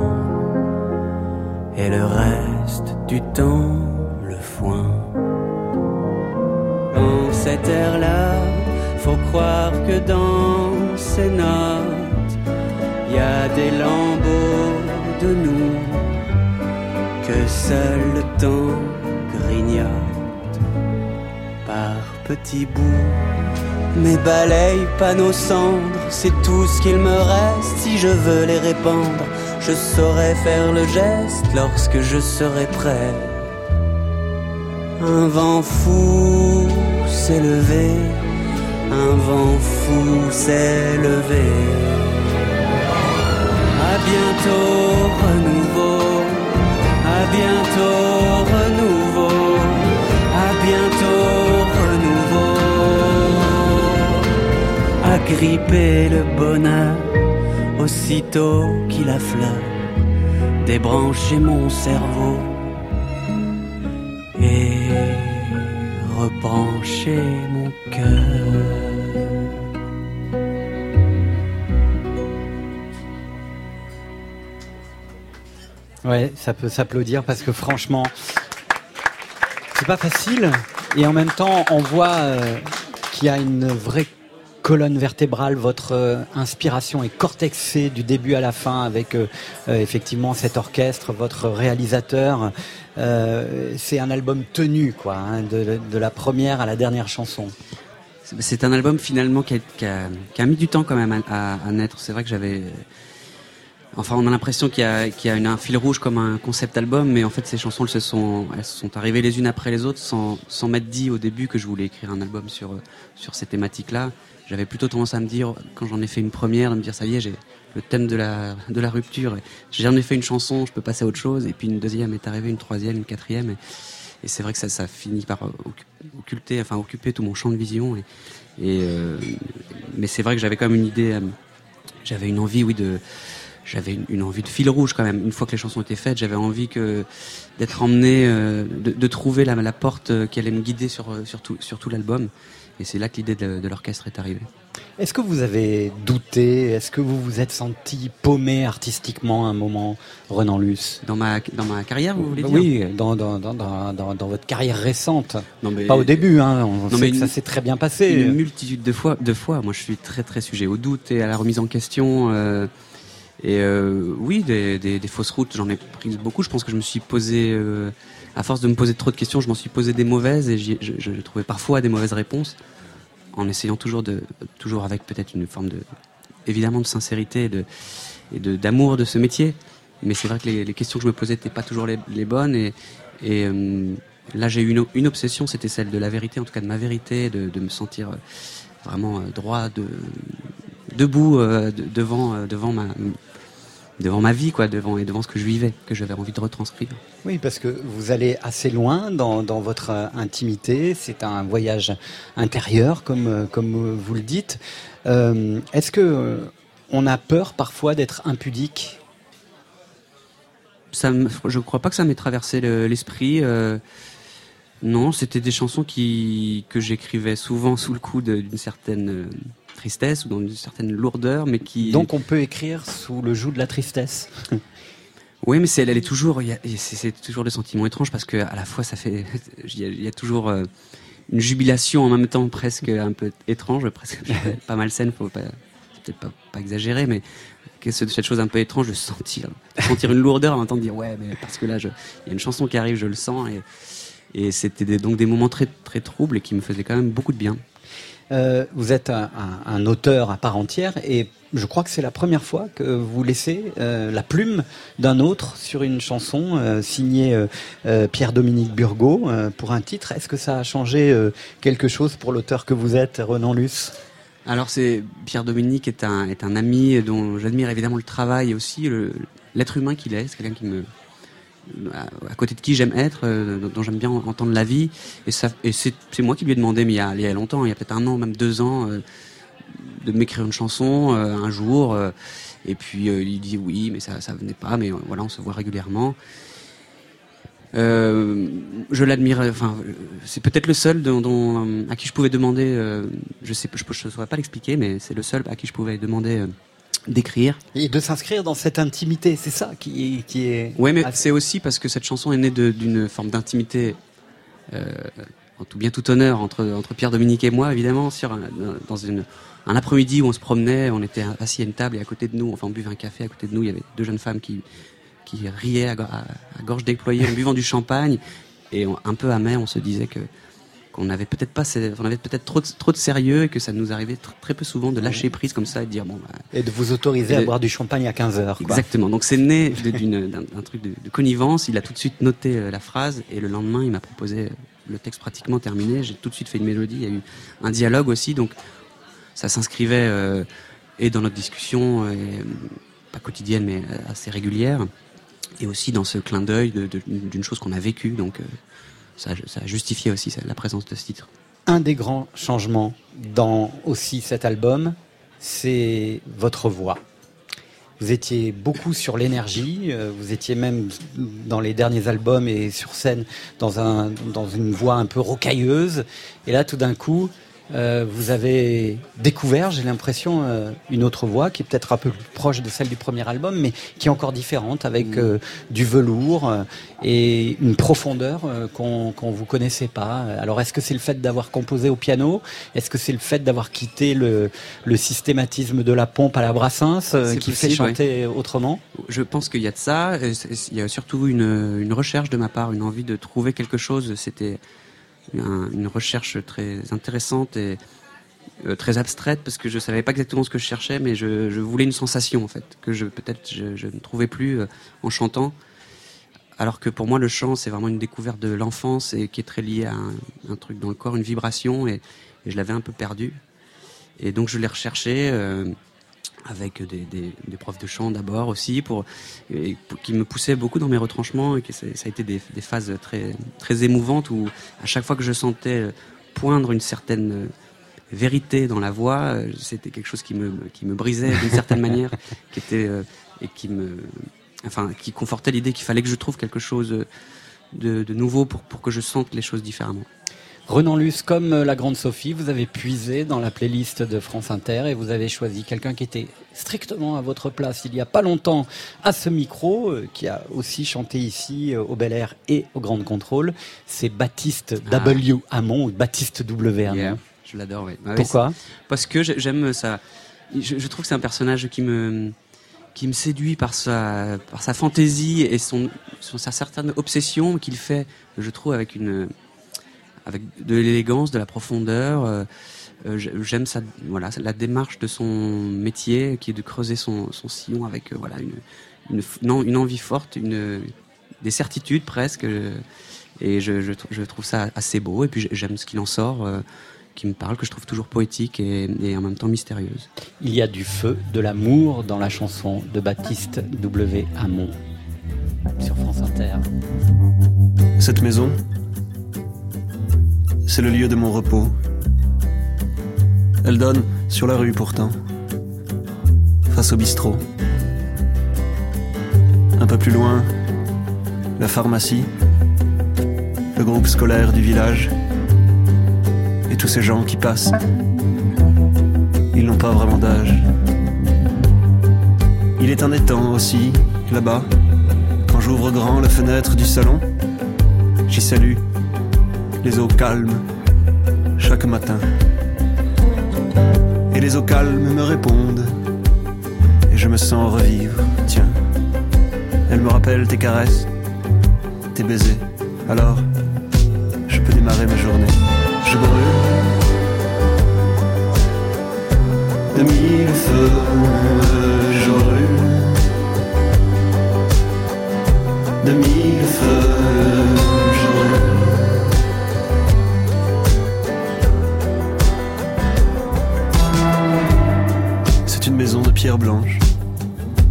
et le reste du temps le foin. Dans cette ère-là, faut croire que dans ces notes, il y a des lambeaux de nous que seul le temps grignote par petits bouts. Mais balaye pas nos cendres, c'est tout ce qu'il me reste si je veux les répandre je saurais faire le geste lorsque je serai prêt. Un vent fou s'est levé, un vent fou s'est levé. À bientôt renouveau, à bientôt renouveau, à bientôt renouveau. À gripper le bonheur aussitôt qu'il affleure, débrancher mon cerveau et rebrancher mon cœur. Ouais, ça peut s'applaudir parce que franchement, c'est pas facile. Et en même temps, on voit euh, qu'il y a une vraie colonne vertébrale, votre euh, inspiration est cortexée du début à la fin avec euh, euh, effectivement cet orchestre, votre réalisateur. C'est un album tenu, quoi, hein, de, la première à la dernière chanson. C'est un album finalement qui a, mis du temps quand même à, naître. C'est vrai que j'avais Enfin, on a l'impression qu'il y a, un fil rouge comme un concept album, mais en fait, ces chansons, elles se sont, arrivées les unes après les autres, sans, m'être dit au début que je voulais écrire un album sur ces thématiques-là. J'avais plutôt tendance à me dire, quand j'en ai fait une première, de me dire ça y est, j'ai le thème de la de la rupture. J'en ai fait une chanson, je peux passer à autre chose. Et puis une deuxième est arrivée, une troisième, une quatrième. Et, c'est vrai que ça, ça finit par occulter, enfin occuper tout mon champ de vision. Et, euh, mais c'est vrai que j'avais quand même une idée, euh, j'avais une envie, oui, de j'avais une, envie de fil rouge quand même. Une fois que les chansons étaient faites, j'avais envie que d'être emmené, euh, de, de, trouver la, la porte qui allait me guider sur, sur tout, sur tout l'album. Et c'est là que l'idée de, de l'orchestre est arrivée. Est-ce que vous avez douté Est-ce que vous vous êtes senti paumé artistiquement à un moment, Renan Luce? Dans ma, dans ma carrière, vous voulez dire? Oui, dans, dans, dans, dans, dans votre carrière récente. Non, mais... Pas au début, hein. on non, sait mais que ça s'est très bien passé. Une multitude de fois, de fois. Moi, je suis très très sujet au doute et à la remise en question. Euh, Et euh, oui, des, des, des, fausses routes, j'en ai prises beaucoup. Je pense que je me suis posé, euh, à force de me poser trop de questions, je m'en suis posé des mauvaises et je, trouvé parfois des mauvaises réponses, en essayant toujours de, toujours avec peut-être une forme de, évidemment de sincérité et d'amour de, ce métier. Mais c'est vrai que les, questions que je me posais n'étaient pas toujours les, bonnes et, euh, là j'ai eu une, obsession, c'était celle de la vérité, en tout cas de ma vérité, de, me sentir vraiment droit de debout euh, devant euh, devant ma devant ma vie quoi devant et devant ce que je vivais que j'avais envie de retranscrire. Oui parce que vous allez assez loin dans, dans votre euh, intimité. C'est un voyage intérieur comme comme vous le dites. Euh, est-ce que on a peur parfois d'être impudique? Ça je crois pas que ça m'ait traversé l'esprit euh, non c'était des chansons qui que j'écrivais souvent sous le coup d'une certaine tristesse ou dans une certaine lourdeur, mais qui. Donc on peut écrire sous le joug de la tristesse. oui, mais c'est elle, elle est toujours, c'est toujours des sentiments étranges parce que à la fois ça fait, il y, a toujours euh, une jubilation en même temps presque un peu étrange, presque pas malsaine, faut pas, peut-être pas, pas exagérer, mais cette chose un peu étrange de sentir, de sentir une lourdeur en même temps de dire ouais, mais parce que là, il y a une chanson qui arrive, je le sens et. Et c'était donc des moments très très troubles et qui me faisaient quand même beaucoup de bien. Euh, vous êtes un, auteur à part entière et je crois que c'est la première fois que vous laissez euh, la plume d'un autre sur une chanson euh, signée Pierre-Dominique Burgot pour un titre. Est-ce que ça a changé quelque chose pour l'auteur que vous êtes, Renan Luce? Alors c'est Pierre-Dominique est un, est un ami dont j'admire évidemment le travail et aussi l'être humain qu'il est. C'est quelqu'un qui me à côté de qui j'aime être, euh, dont j'aime bien entendre la vie. Et, c'est, moi qui lui ai demandé, mais il y a, longtemps, il y a peut-être un an, même deux ans, euh, de m'écrire une chanson euh, un jour. et puis il dit oui, mais ça, ça venait pas. Mais voilà, on se voit régulièrement. je l'admire. Enfin, c'est peut-être le seul dont, à qui je pouvais demander. je sais, je ne saurais pas l'expliquer, mais c'est le seul à qui je pouvais demander d'écrire. Et de s'inscrire dans cette intimité, c'est ça qui est... Qui est oui, mais c'est aussi parce que cette chanson est née d'une forme d'intimité, euh, en tout bien tout honneur, entre, entre Pierre-Dominique et moi, évidemment, sur un, dans une, un après-midi où on se promenait, on était assis à une table et à côté de nous, enfin on buvait un café, à côté de nous, il y avait deux jeunes femmes qui, qui riaient à, à, gorge déployée en buvant du champagne. Et on, un peu amer, on se disait que on avait peut-être pas, on avait peut-être trop, de, trop de sérieux et que ça nous arrivait très peu souvent de lâcher prise comme ça et de dire bon. Bah, et de vous autoriser à boire du champagne à 15 heures. Exactement. Donc c'est né d'un truc de, de, connivence. Il a tout de suite noté euh, la phrase et le lendemain il m'a proposé le texte pratiquement terminé. J'ai tout de suite fait une mélodie. Il y a eu un dialogue aussi, donc ça s'inscrivait euh, et dans notre discussion, euh, pas quotidienne mais assez régulière, et aussi dans ce clin d'œil d'une chose qu'on a vécue. Donc ça, ça a justifié aussi la présence de ce titre. Un des grands changements dans aussi cet album, c'est votre voix. Vous étiez beaucoup sur l'énergie, euh, vous étiez même dans les derniers albums et sur scène dans, un, dans une voix un peu rocailleuse. Et là, tout d'un coup, euh, vous avez découvert, j'ai l'impression, euh, une autre voix qui est peut-être un peu plus proche de celle du premier album, mais qui est encore différente, avec mm. euh, du velours et une profondeur qu'on qu'on vous connaissait pas. Alors, est-ce que c'est le fait d'avoir composé au piano? Est-ce que c'est le fait d'avoir quitté le, le, systématisme de la pompe à la Brassens qui fait chanter autrement? Je pense qu'il y a de ça. Il y a surtout une, une recherche de ma part, une envie de trouver quelque chose. C'était une recherche très intéressante et euh, très abstraite parce que je savais pas exactement ce que je cherchais, mais je, voulais une sensation en fait que je peut-être je, ne trouvais plus euh, en chantant. Alors que pour moi le chant c'est vraiment une découverte de l'enfance et qui est très liée à un, truc dans le corps, une vibration et, et je l'avais un peu perdu. Et donc je l'ai recherché. Euh, avec des, des, des, profs de chant d'abord aussi, pour, et, pour, qui me poussaient beaucoup dans mes retranchements et que ça, ça a été des, des, phases très, très émouvantes où à chaque fois que je sentais poindre une certaine vérité dans la voix, c'était quelque chose qui me, qui me brisait d'une certaine manière, qui était euh, et qui me, enfin, qui confortait l'idée qu'il fallait que je trouve quelque chose de, de nouveau pour, pour que je sente les choses différemment. Renan Luce, comme euh, la Grande Sophie, vous avez puisé dans la playlist de France Inter et vous avez choisi quelqu'un qui était strictement à votre place il y a pas longtemps à ce micro, euh, qui a aussi chanté ici euh, au Bel Air et au Grand Contrôle. C'est Baptiste ah. W. Hamon ou Baptiste W. Hamon. Yeah, je l'adore, oui. Pourquoi Parce que j'aime ça. Je, je, trouve que c'est un personnage qui me qui me séduit par sa, par sa fantaisie et son, sa certaine obsession qu'il fait, je trouve, avec une, avec de l'élégance, de la profondeur. Euh, euh, j'aime ça, voilà, la démarche de son métier, qui est de creuser son, son sillon avec, voilà, une, une, une envie forte, une, des certitudes presque. Et je, je, je, trouve ça assez beau. Et puis j'aime ce qu'il en sort qui me parle, que je trouve toujours poétique et, en même temps mystérieuse. Il y a du feu, de l'amour dans la chanson de Baptiste W. Hamon sur France Inter. Cette maison, c'est le lieu de mon repos. Elle donne sur la rue pourtant, face au bistrot. Un peu plus loin, la pharmacie, le groupe scolaire du village et tous ces gens qui passent. Ils n'ont pas vraiment d'âge. Il est un étang aussi, là-bas. Quand j'ouvre grand la fenêtre du salon, j'y salue les eaux calmes chaque matin. Et les eaux calmes me répondent, et je me sens revivre. Tiens, elles me rappellent tes caresses, tes baisers. Alors, je peux démarrer ma journée je brûle de mille feux, je brûle de mille feux, maison de pierre blanche,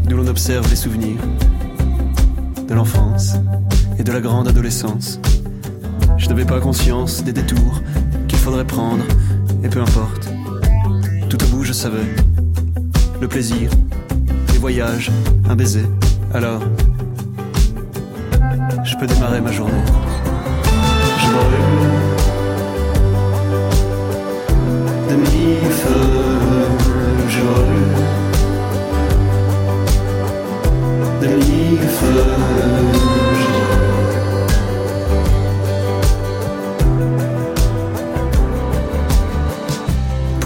d'où l'on observe les souvenirs de l'enfance et de la grande adolescence. Je n'avais pas conscience des détours faudrait prendre, et peu importe. Tout au bout, je savais. Le plaisir, les voyages, un baiser. Alors, je peux démarrer ma journée. Je brûle de feux.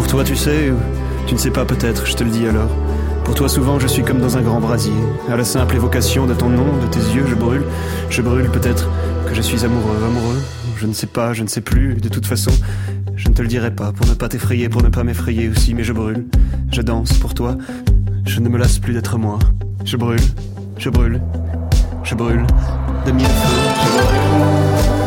toi, tu sais, tu ne sais pas peut-être, je te le dis alors. Pour toi, souvent, je suis comme dans un grand brasier. À la simple évocation de ton nom, de tes yeux, je brûle. Je brûle peut-être que je suis amoureux, amoureux. Je ne sais pas, je ne sais plus. De toute façon, je ne te le dirai pas pour ne pas t'effrayer, pour ne pas m'effrayer aussi, mais je brûle. Je danse pour toi. Je ne me lasse plus d'être moi. Je brûle, je brûle, je brûle. De mille je brûle.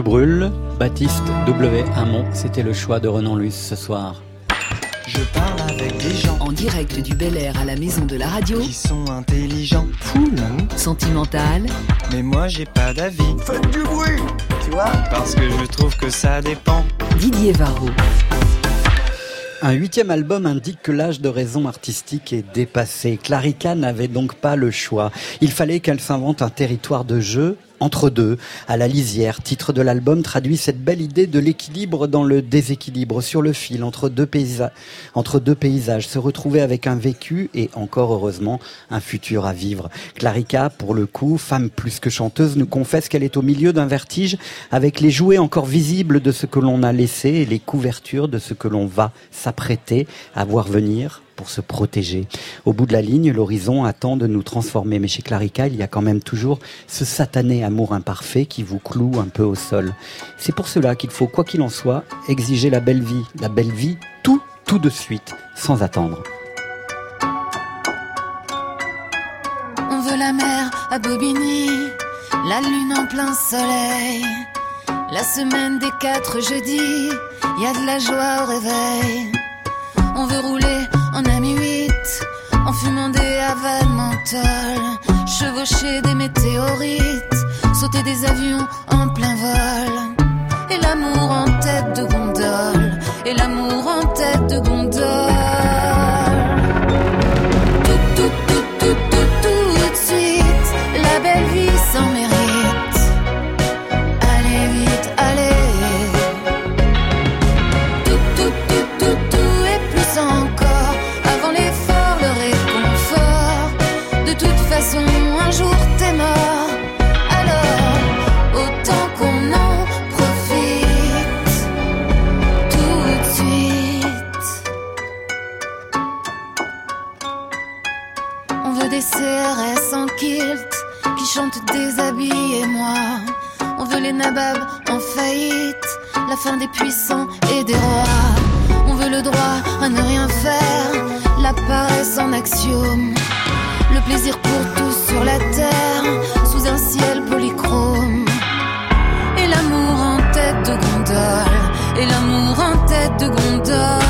Je brûle, Baptiste W. Hamon, c'était le choix de Renan Luce ce soir. Je parle avec des gens en direct du Bel Air à la maison de la radio qui sont intelligents, cool, sentimental. Mais moi j'ai pas d'avis. Faites du bruit, tu vois Parce que je trouve que ça dépend. Didier Varro. Un huitième album indique que l'âge de raison artistique est dépassé. Clarica n'avait donc pas le choix. Il fallait qu'elle s'invente un territoire de jeu entre deux, à la lisière, titre de l'album, traduit cette belle idée de l'équilibre dans le déséquilibre, sur le fil, entre deux, paysages, se retrouver avec un vécu et, encore heureusement, un futur à vivre. Clarica, pour le coup, femme plus que chanteuse, nous confesse qu'elle est au milieu d'un vertige avec les jouets encore visibles de ce que l'on a laissé et les couvertures de ce que l'on va s'apprêter à voir venir pour se protéger. Au bout de la ligne, l'horizon attend de nous transformer. Mais chez Clarica, il y a quand même toujours ce satané amour imparfait qui vous cloue un peu au sol. C'est pour cela qu'il faut, quoi qu'il en soit, exiger la belle vie. La belle vie, tout, tout de suite, sans attendre. On veut la mer à Bobigny, la lune en plein soleil. La semaine des quatre jeudis, y a de la joie au réveil. On veut rouler en ami 8, en fumant des havas menthol, chevaucher des météorites, sauter des avions en plein vol. Et l'amour en tête de gondole, et l'amour en tête de gondole. En kilt qui chantent déshabillez-moi. On veut les nababs en faillite, la fin des puissants et des rois. On veut le droit à ne rien faire, la paresse en axiome. Le plaisir pour tous sur la terre, sous un ciel polychrome. Et l'amour en tête de gondole, et l'amour en tête de gondole.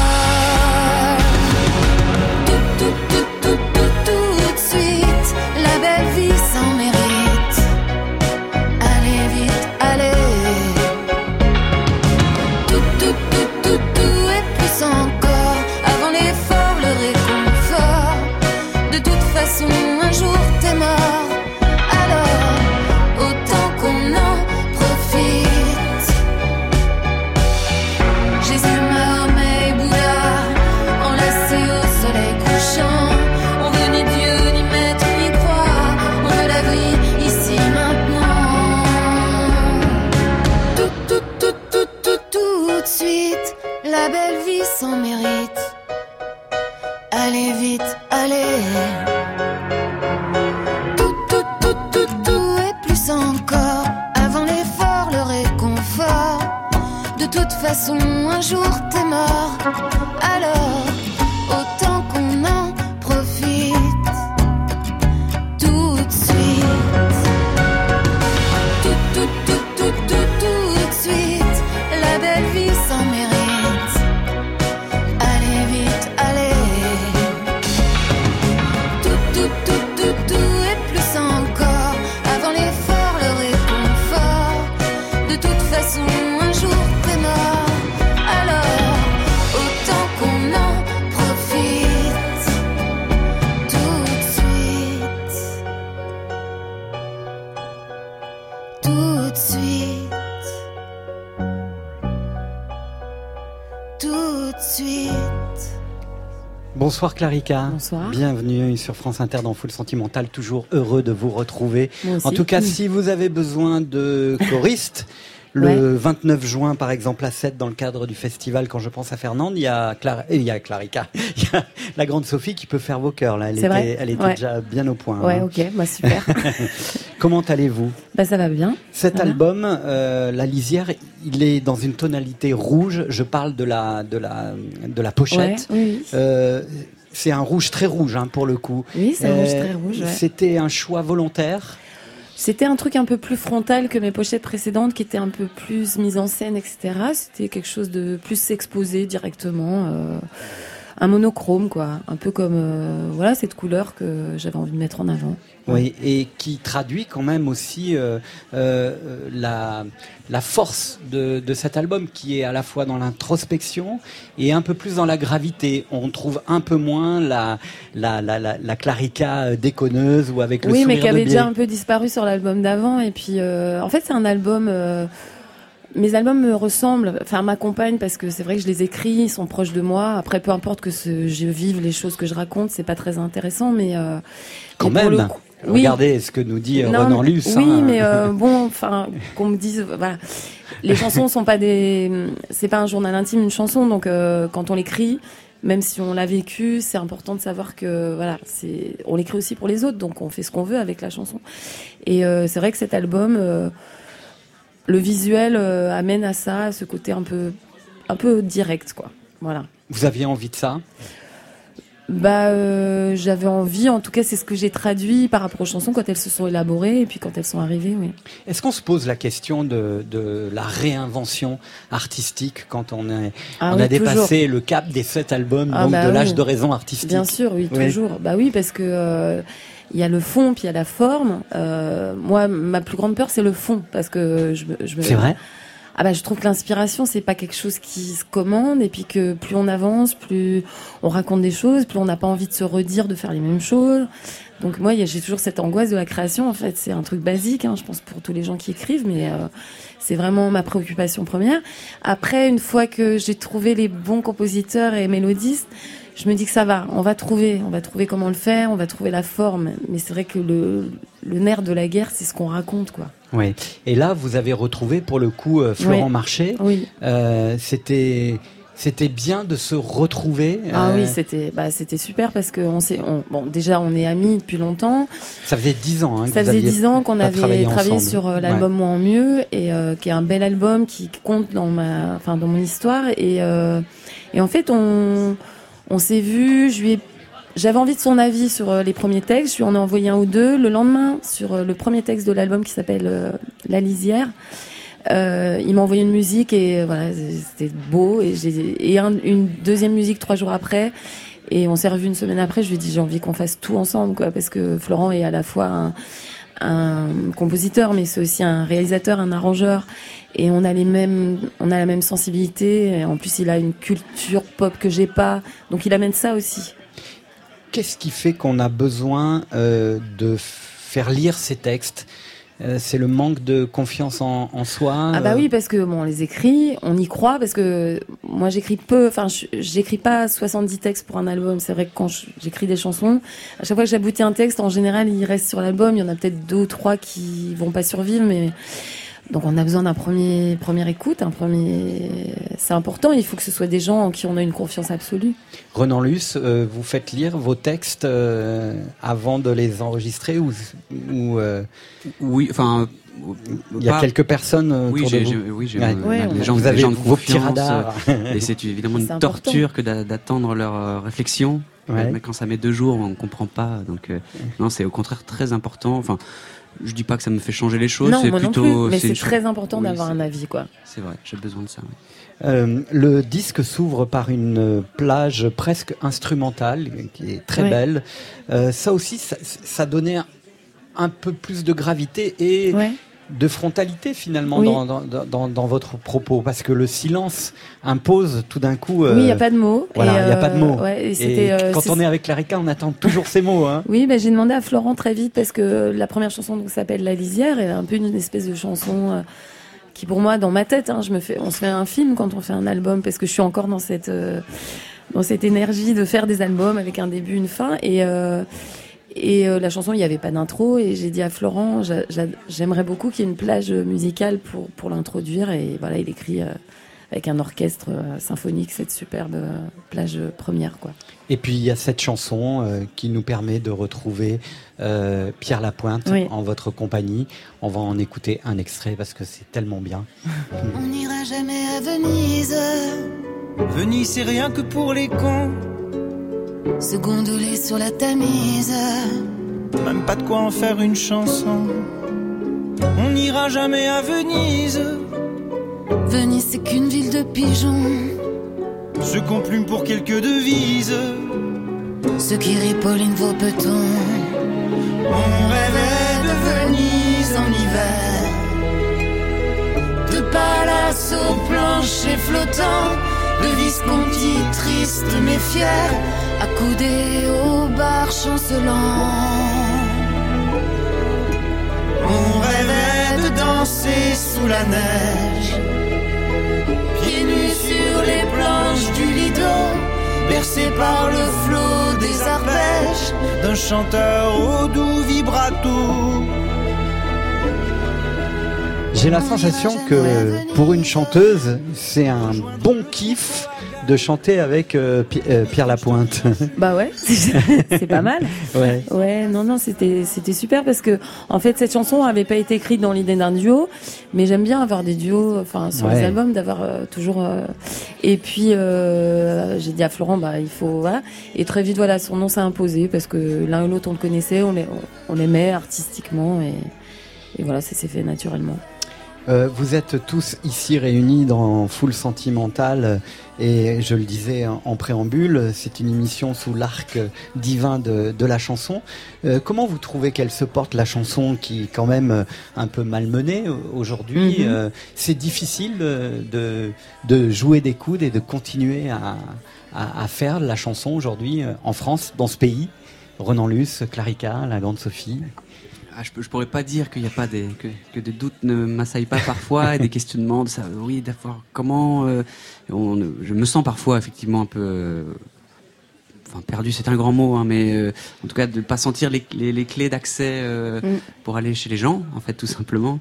Bonsoir Clarica. Bonsoir. Bienvenue sur France Inter dans Full Sentimental. Toujours heureux de vous retrouver. En tout cas, si vous avez besoin de choristes, le Ouais. 29 juin, par exemple, à 7, dans le cadre du festival, quand je pense à Fernande, il y a, Clara, il y a Clarica. Il y a la grande Sophie qui peut faire vos chœurs. Là. Elle était, vrai elle était Ouais. déjà bien au point. Ouais, hein. ok, bah super. Comment allez-vous? Bah ça va bien. Cet album, euh, La Lisière, il est dans une tonalité rouge. Je parle de la, de la, de la pochette. Ouais, oui, oui. Euh, c'est un rouge très rouge hein, pour le coup. Oui, c'est un rouge très rouge. C'était un choix volontaire? C'était un truc un peu plus frontal que mes pochettes précédentes, qui étaient un peu plus mise en scène, etc. C'était quelque chose de plus exposé directement, euh, un monochrome, quoi. Un peu comme euh, voilà cette couleur que j'avais envie de mettre en avant. Oui, et qui traduit quand même aussi euh, euh, la, la force de, de cet album, qui est à la fois dans l'introspection et un peu plus dans la gravité. On trouve un peu moins la, la, la, la, la clarica déconneuse ou avec le oui, mais qui avait déjà un peu disparu sur l'album d'avant. Et puis, en fait, c'est un album. Mes albums me ressemblent, enfin m'accompagnent parce que c'est vrai que je les écris, ils sont proches de moi. Après, peu importe que ce, je vive les choses que je raconte, c'est pas très intéressant, mais euh, Quand même, le coup- oui. regardez ce que nous dit euh, Non, Luce. Oui, hein. mais euh, bon, enfin, qu'on me dise, voilà, les chansons sont pas des, c'est pas un journal intime, une chanson, donc euh, quand on l'écrit, même si on l'a vécu, c'est important de savoir que voilà, c'est, on l'écrit aussi pour les autres, donc on fait ce qu'on veut avec la chanson. Et euh, c'est vrai que cet album, euh, le visuel euh, amène à ça, à ce côté un peu, un peu direct, quoi. Voilà. Vous aviez envie de ça? Bah, euh, j'avais envie, en tout cas, c'est ce que j'ai traduit par rapport aux chansons quand elles se sont élaborées et puis quand elles sont arrivées, oui. Est-ce qu'on se pose la question de, de la réinvention artistique quand on, est, Ah on oui, a dépassé toujours. le cap des sept albums Ah donc bah de l'âge de raison artistique? Bien sûr, oui, toujours. Bah oui, parce que euh, il y a le fond, puis il y a la forme. Euh, moi, ma plus grande peur, c'est le fond, parce que je, je me. C'est vrai? Ah bah, je trouve que l'inspiration, c'est pas quelque chose qui se commande, et puis que plus on avance, plus on raconte des choses, plus on n'a pas envie de se redire, de faire les mêmes choses. Donc moi, j'ai toujours cette angoisse de la création. En fait, c'est un truc basique, hein, je pense pour tous les gens qui écrivent, mais euh, c'est vraiment ma préoccupation première. Après, une fois que j'ai trouvé les bons compositeurs et mélodistes, je me dis que ça va, on va trouver, on va trouver comment le faire, on va trouver la forme. Mais c'est vrai que le, le nerf de la guerre, c'est ce qu'on raconte, quoi. Oui. Et là, vous avez retrouvé pour le coup euh, Florent Oui. Marché. Oui. Euh, C'était C'était bien de se retrouver. Ah oui, c'était bah, c'était super parce que on s'est bon déjà on est amis depuis longtemps. Ça faisait dix ans. Hein, ça faisait dix ans qu'on avait travaillé, sur euh, l'album Moi en mieux et euh, qui est un bel album qui compte dans ma enfin dans mon histoire et euh, et en fait on on s'est vu. Je lui ai j'avais envie de son avis sur les premiers textes. Je lui en ai envoyé un ou deux. Le lendemain, sur le premier texte de l'album qui s'appelle La Lisière, euh, il m'a envoyé une musique et voilà, c'était beau. Et, et une deuxième musique trois jours après. Et on s'est revu une semaine après. Je lui ai dit j'ai envie qu'on fasse tout ensemble, quoi, parce que Florent est à la fois un, un compositeur, mais c'est aussi un réalisateur, un arrangeur. Et on a les mêmes, on a la même sensibilité. En plus, il a une culture pop que j'ai pas, donc il amène ça aussi. Qu'est-ce qui fait qu'on a besoin euh, de faire lire ces textes? Euh, c'est le manque de confiance en, soi. Ah bah euh. oui, parce que bon, on les écrit, on y croit, parce que moi j'écris peu, enfin j'écris pas 70 textes pour un album. C'est vrai que quand j'écris des chansons, à chaque fois que j'aboutis un texte, en général il reste sur l'album. Il y en a peut-être deux ou trois qui vont pas survivre, mais donc on a besoin d'un premier première écoute, un premier. C'est important. Il faut que ce soit des gens en qui on a une confiance absolue. Renan Luce, euh, vous faites lire vos textes euh, avant de les enregistrer ou, ou euh, oui, enfin. Il y a quelques personnes oui, autour de vous. Oui, j'ai des gens, vous avez gens de vos petits radars. et c'est évidemment une torture que d'attendre leur réflexion. Mais quand ça met deux jours, on comprend pas. Donc non, c'est au contraire très important. Enfin, je dis pas que ça me fait changer les choses, c'est plutôt. mais c'est très important d'avoir un avis, quoi. C'est vrai, j'ai besoin de ça. Euh, le disque s'ouvre par une plage presque instrumentale, qui est très belle. Euh, ça aussi, ça, ça, donnait un, peu plus de gravité et de frontalité finalement dans, dans, dans, votre propos parce que le silence impose tout d'un coup. oui, il n'y a pas de mots. Voilà, il n'y a pas de mots. et, quand on est avec Clarica, on attend toujours ces mots. Hein. Oui, ben, j'ai demandé à Florent très vite parce que la première chanson s'appelle La Lisière et un peu une espèce de chanson. Euh, qui pour moi dans ma tête hein, je me fais on se fait un film quand on fait un album parce que je suis encore dans cette euh, dans cette énergie de faire des albums avec un début une fin et euh, et euh, la chanson, il n'y avait pas d'intro. Et j'ai dit à Florent, j'aimerais beaucoup qu'il y ait une plage musicale pour, pour l'introduire. Et voilà, il écrit euh, avec un orchestre euh, symphonique cette superbe plage première. Quoi. Et puis il y a cette chanson qui nous permet de retrouver Pierre Lapointe en votre compagnie. On va en écouter un extrait parce que c'est tellement bien. On n'ira jamais à Venise. Venise, c'est rien que pour les cons se gondoler sur la Tamise. Même pas de quoi en faire une chanson. On n'ira jamais à Venise. Venise, c'est qu'une ville de pigeons. Ceux qu'on plume pour quelques devises. Ceux qui ripollinent vos petons. On rêvait de Venise en hiver. De palace au plancher flottant. De Visconti triste mais fier accoudé au bar chancelant. On rêvait de danser sous la neige, pieds nus sur les planches du Lido, bercé par le flot des arpèges d'un chanteur au doux vibrato. J'ai la sensation que pour une chanteuse, c'est un bon kiff de chanter avec euh, euh, Pierre Lapointe. Bah ouais, c'est pas mal. Ouais. Ouais, non, non, c'était c'était super parce que en fait cette chanson avait pas été écrite dans l'idée d'un duo, mais j'aime bien avoir des duos, enfin sur les albums, d'avoir euh, toujours. Et puis j'ai dit à Florent, bah il faut voilà. Et très vite voilà, son nom s'est imposé parce que l'un ou l'autre on le connaissait, on l'aimait artistiquement et, et voilà, ça s'est fait naturellement. Euh, vous êtes tous ici réunis dans Full Sentimental et je le disais en, préambule, c'est une émission sous l'arc divin de, la chanson. Euh, comment vous trouvez qu'elle se porte la chanson qui est quand même un peu malmenée aujourd'hui mhm. euh, C'est difficile de, de, jouer des coudes et de continuer à, à, faire la chanson aujourd'hui en France, dans ce pays? Renan Luce, Clarica, la grande Sophie ah, je, je pourrais pas dire qu'il n'y a pas des que, que des doutes ne m'assaillent pas parfois et des questionnements de ça. Oui, d'accord. Comment euh, on, je me sens parfois effectivement un peu euh, enfin perdu c'est un grand mot hein, mais euh, en tout cas de pas sentir les, les, clés d'accès euh, mm. pour aller chez les gens en fait tout simplement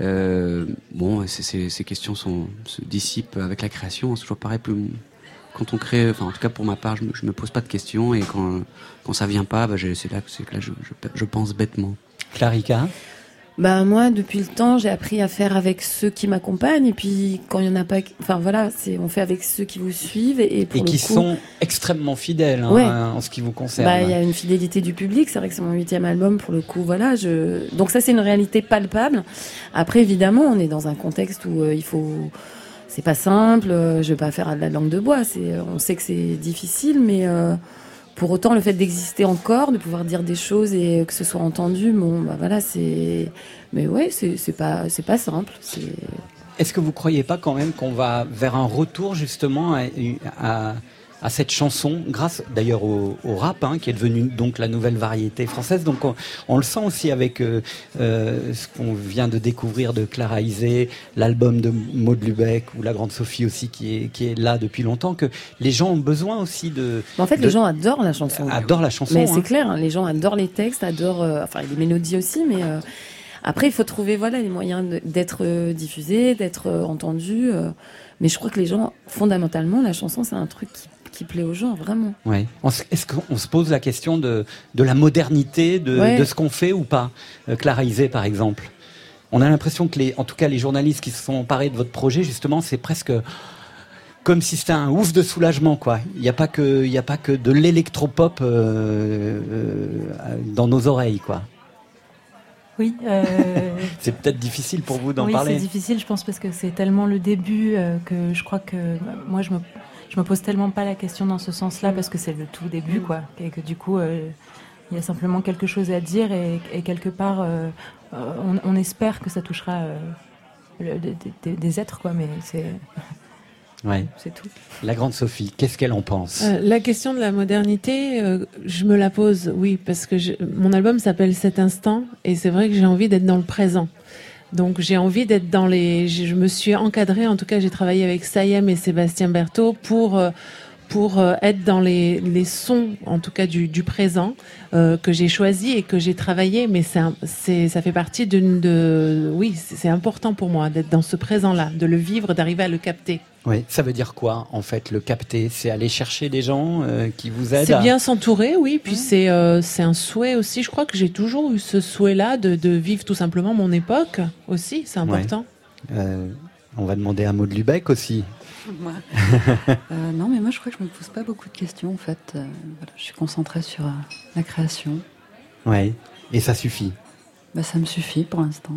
euh, bon ces questions sont se dissipent avec la création c'est toujours pareil plus quand on crée enfin en tout cas pour ma part je me, me pose pas de questions et quand quand ça vient pas bah, c'est là c'est là je, je, je pense bêtement Clarica bah moi, depuis le temps, j'ai appris à faire avec ceux qui m'accompagnent et puis quand il y en a pas, enfin voilà, c'est on fait avec ceux qui vous suivent et, et qui sont extrêmement fidèles hein, en ce qui vous concerne. Bah il y a une fidélité du public, c'est vrai que c'est mon huitième album pour le coup, voilà. Je donc ça c'est une réalité palpable. Après évidemment, on est dans un contexte où euh, il faut c'est pas simple, euh, je vais pas faire de la langue de bois, c'est on sait que c'est difficile mais euh, pour autant, le fait d'exister encore, de pouvoir dire des choses et que ce soit entendu, bon, bah voilà, c'est. Mais ouais, c'est pas, pas simple. Est-ce que vous croyez pas quand même qu'on va vers un retour justement à cette chanson, grâce d'ailleurs au, rap, hein, qui est devenu donc la nouvelle variété française. Donc on, le sent aussi avec euh, euh, ce qu'on vient de découvrir de Clara Isé, l'album de Maud Lubeck ou la Grande Sophie aussi qui est, qui est là depuis longtemps, que les gens ont besoin aussi de... En fait, les gens adorent la chanson. Adorent la chanson. Mais c'est hein. clair, hein, les gens adorent les textes, adorent, euh, enfin les mélodies aussi, mais... Après, il faut trouver voilà les moyens d'être diffusé, d'être entendu. mais je crois que les gens, fondamentalement, la chanson, c'est un truc qui qui plaît aux gens, vraiment. Ouais. Est-ce qu'on se pose la question de, de la modernité de, de ce qu'on fait ou pas euh, Clara par exemple? On a l'impression que, les, en tout cas, les journalistes qui se sont emparés de votre projet, justement, c'est presque comme si c'était un ouf de soulagement, quoi. Il n'y a pas que, il a pas que de l'électropop euh, euh, dans nos oreilles, quoi. Oui. c'est peut-être difficile pour vous d'en oui, parler. c'est difficile, je pense, parce que c'est tellement le début que je crois que moi, je me je me pose tellement pas la question dans ce sens-là parce que c'est le tout début, mm. quoi. Et que du coup, euh, il y a simplement quelque chose à dire et, quelque part, euh, euh, on, espère que ça touchera des, êtres, quoi. Mais c'est. Ouais. C'est tout. La grande Sophie, qu'est-ce qu'elle en pense? La question de la modernité, je me la pose, oui, parce que mon album s'appelle Cet instant, et c'est vrai que j'ai envie d'être dans le présent. Donc j'ai envie d'être dans les. Je me suis encadrée, en tout cas j'ai travaillé avec Sayem et Sébastien Berthaud pour euh, pour euh, être dans les, les sons, en tout cas du, du présent, euh, que j'ai choisi et que j'ai travaillé. Mais c'est, ça fait partie d'une de. Oui, c'est important pour moi d'être dans ce présent-là, de le vivre, d'arriver à le capter. Oui, ça veut dire quoi en fait le capter? C'est aller chercher des gens euh, qui vous aident. C'est bien s'entourer, oui. Puis c'est euh, c'est un souhait aussi. Je crois que j'ai toujours eu ce souhait-là de, de, vivre tout simplement mon époque aussi. C'est important. Euh, on va demander à Maud Lubeck aussi. Moi. non, mais moi je crois que je me pose pas beaucoup de questions en fait. Voilà, je suis concentrée sur la création. Oui, et ça suffit? Bah, ça me suffit pour l'instant.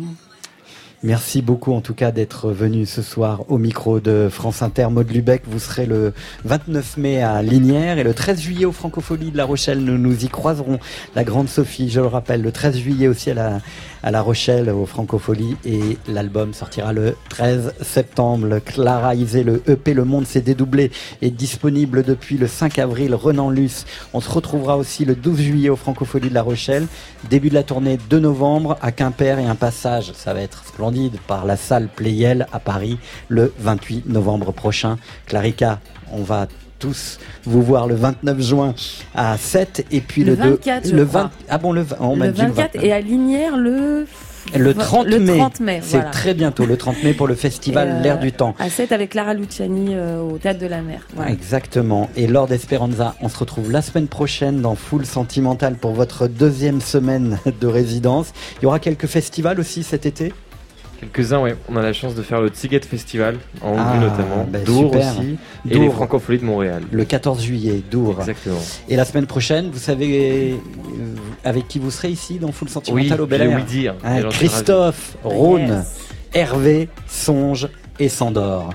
Merci beaucoup en tout cas d'être venu ce soir au micro de France Inter. Maud Lubeck, vous serez le 29 mai à Linière et le 13 juillet au Francofolie de La Rochelle. Nous nous y croiserons. La grande Sophie, je le rappelle, le 13 juillet aussi à la, à la Rochelle au Francofolie et l'album sortira le 13 septembre. Clara Isé, le EP Le Monde s'est dédoublé est disponible depuis le 5 avril. Renan Luce. On se retrouvera aussi le 12 juillet au Francofolie de La Rochelle. Début de la tournée 2 novembre à Quimper et un passage. Ça va être splendide par la salle Playel à Paris le 28 novembre prochain. Clarica, on va tous vous voir le 29 juin à 7 et puis le, 24 le 20 ah bon le, on le 24 et à Linière le le 30 mai, c'est très bientôt, le 30 mai pour le festival euh, L'air du temps. À 7 avec Lara Luciani euh, au Théâtre de la Mer. Exactement. Et Lord Esperanza, on se retrouve la semaine prochaine dans Full Sentimental pour votre deuxième semaine de résidence. Il y aura quelques festivals aussi cet été? Quelques-uns, oui. On a la chance de faire le Ticket Festival, en Hongrie ah, notamment, bah, Dour aussi, et les Francopholies de Montréal. Le 14 juillet, Dour. Exactement. Et la semaine prochaine, vous savez euh, avec qui vous serez ici dans Full Sentimental au Bel Air oui dire. Hein, Christophe, Rhône, Hervé, Songe et Sandor.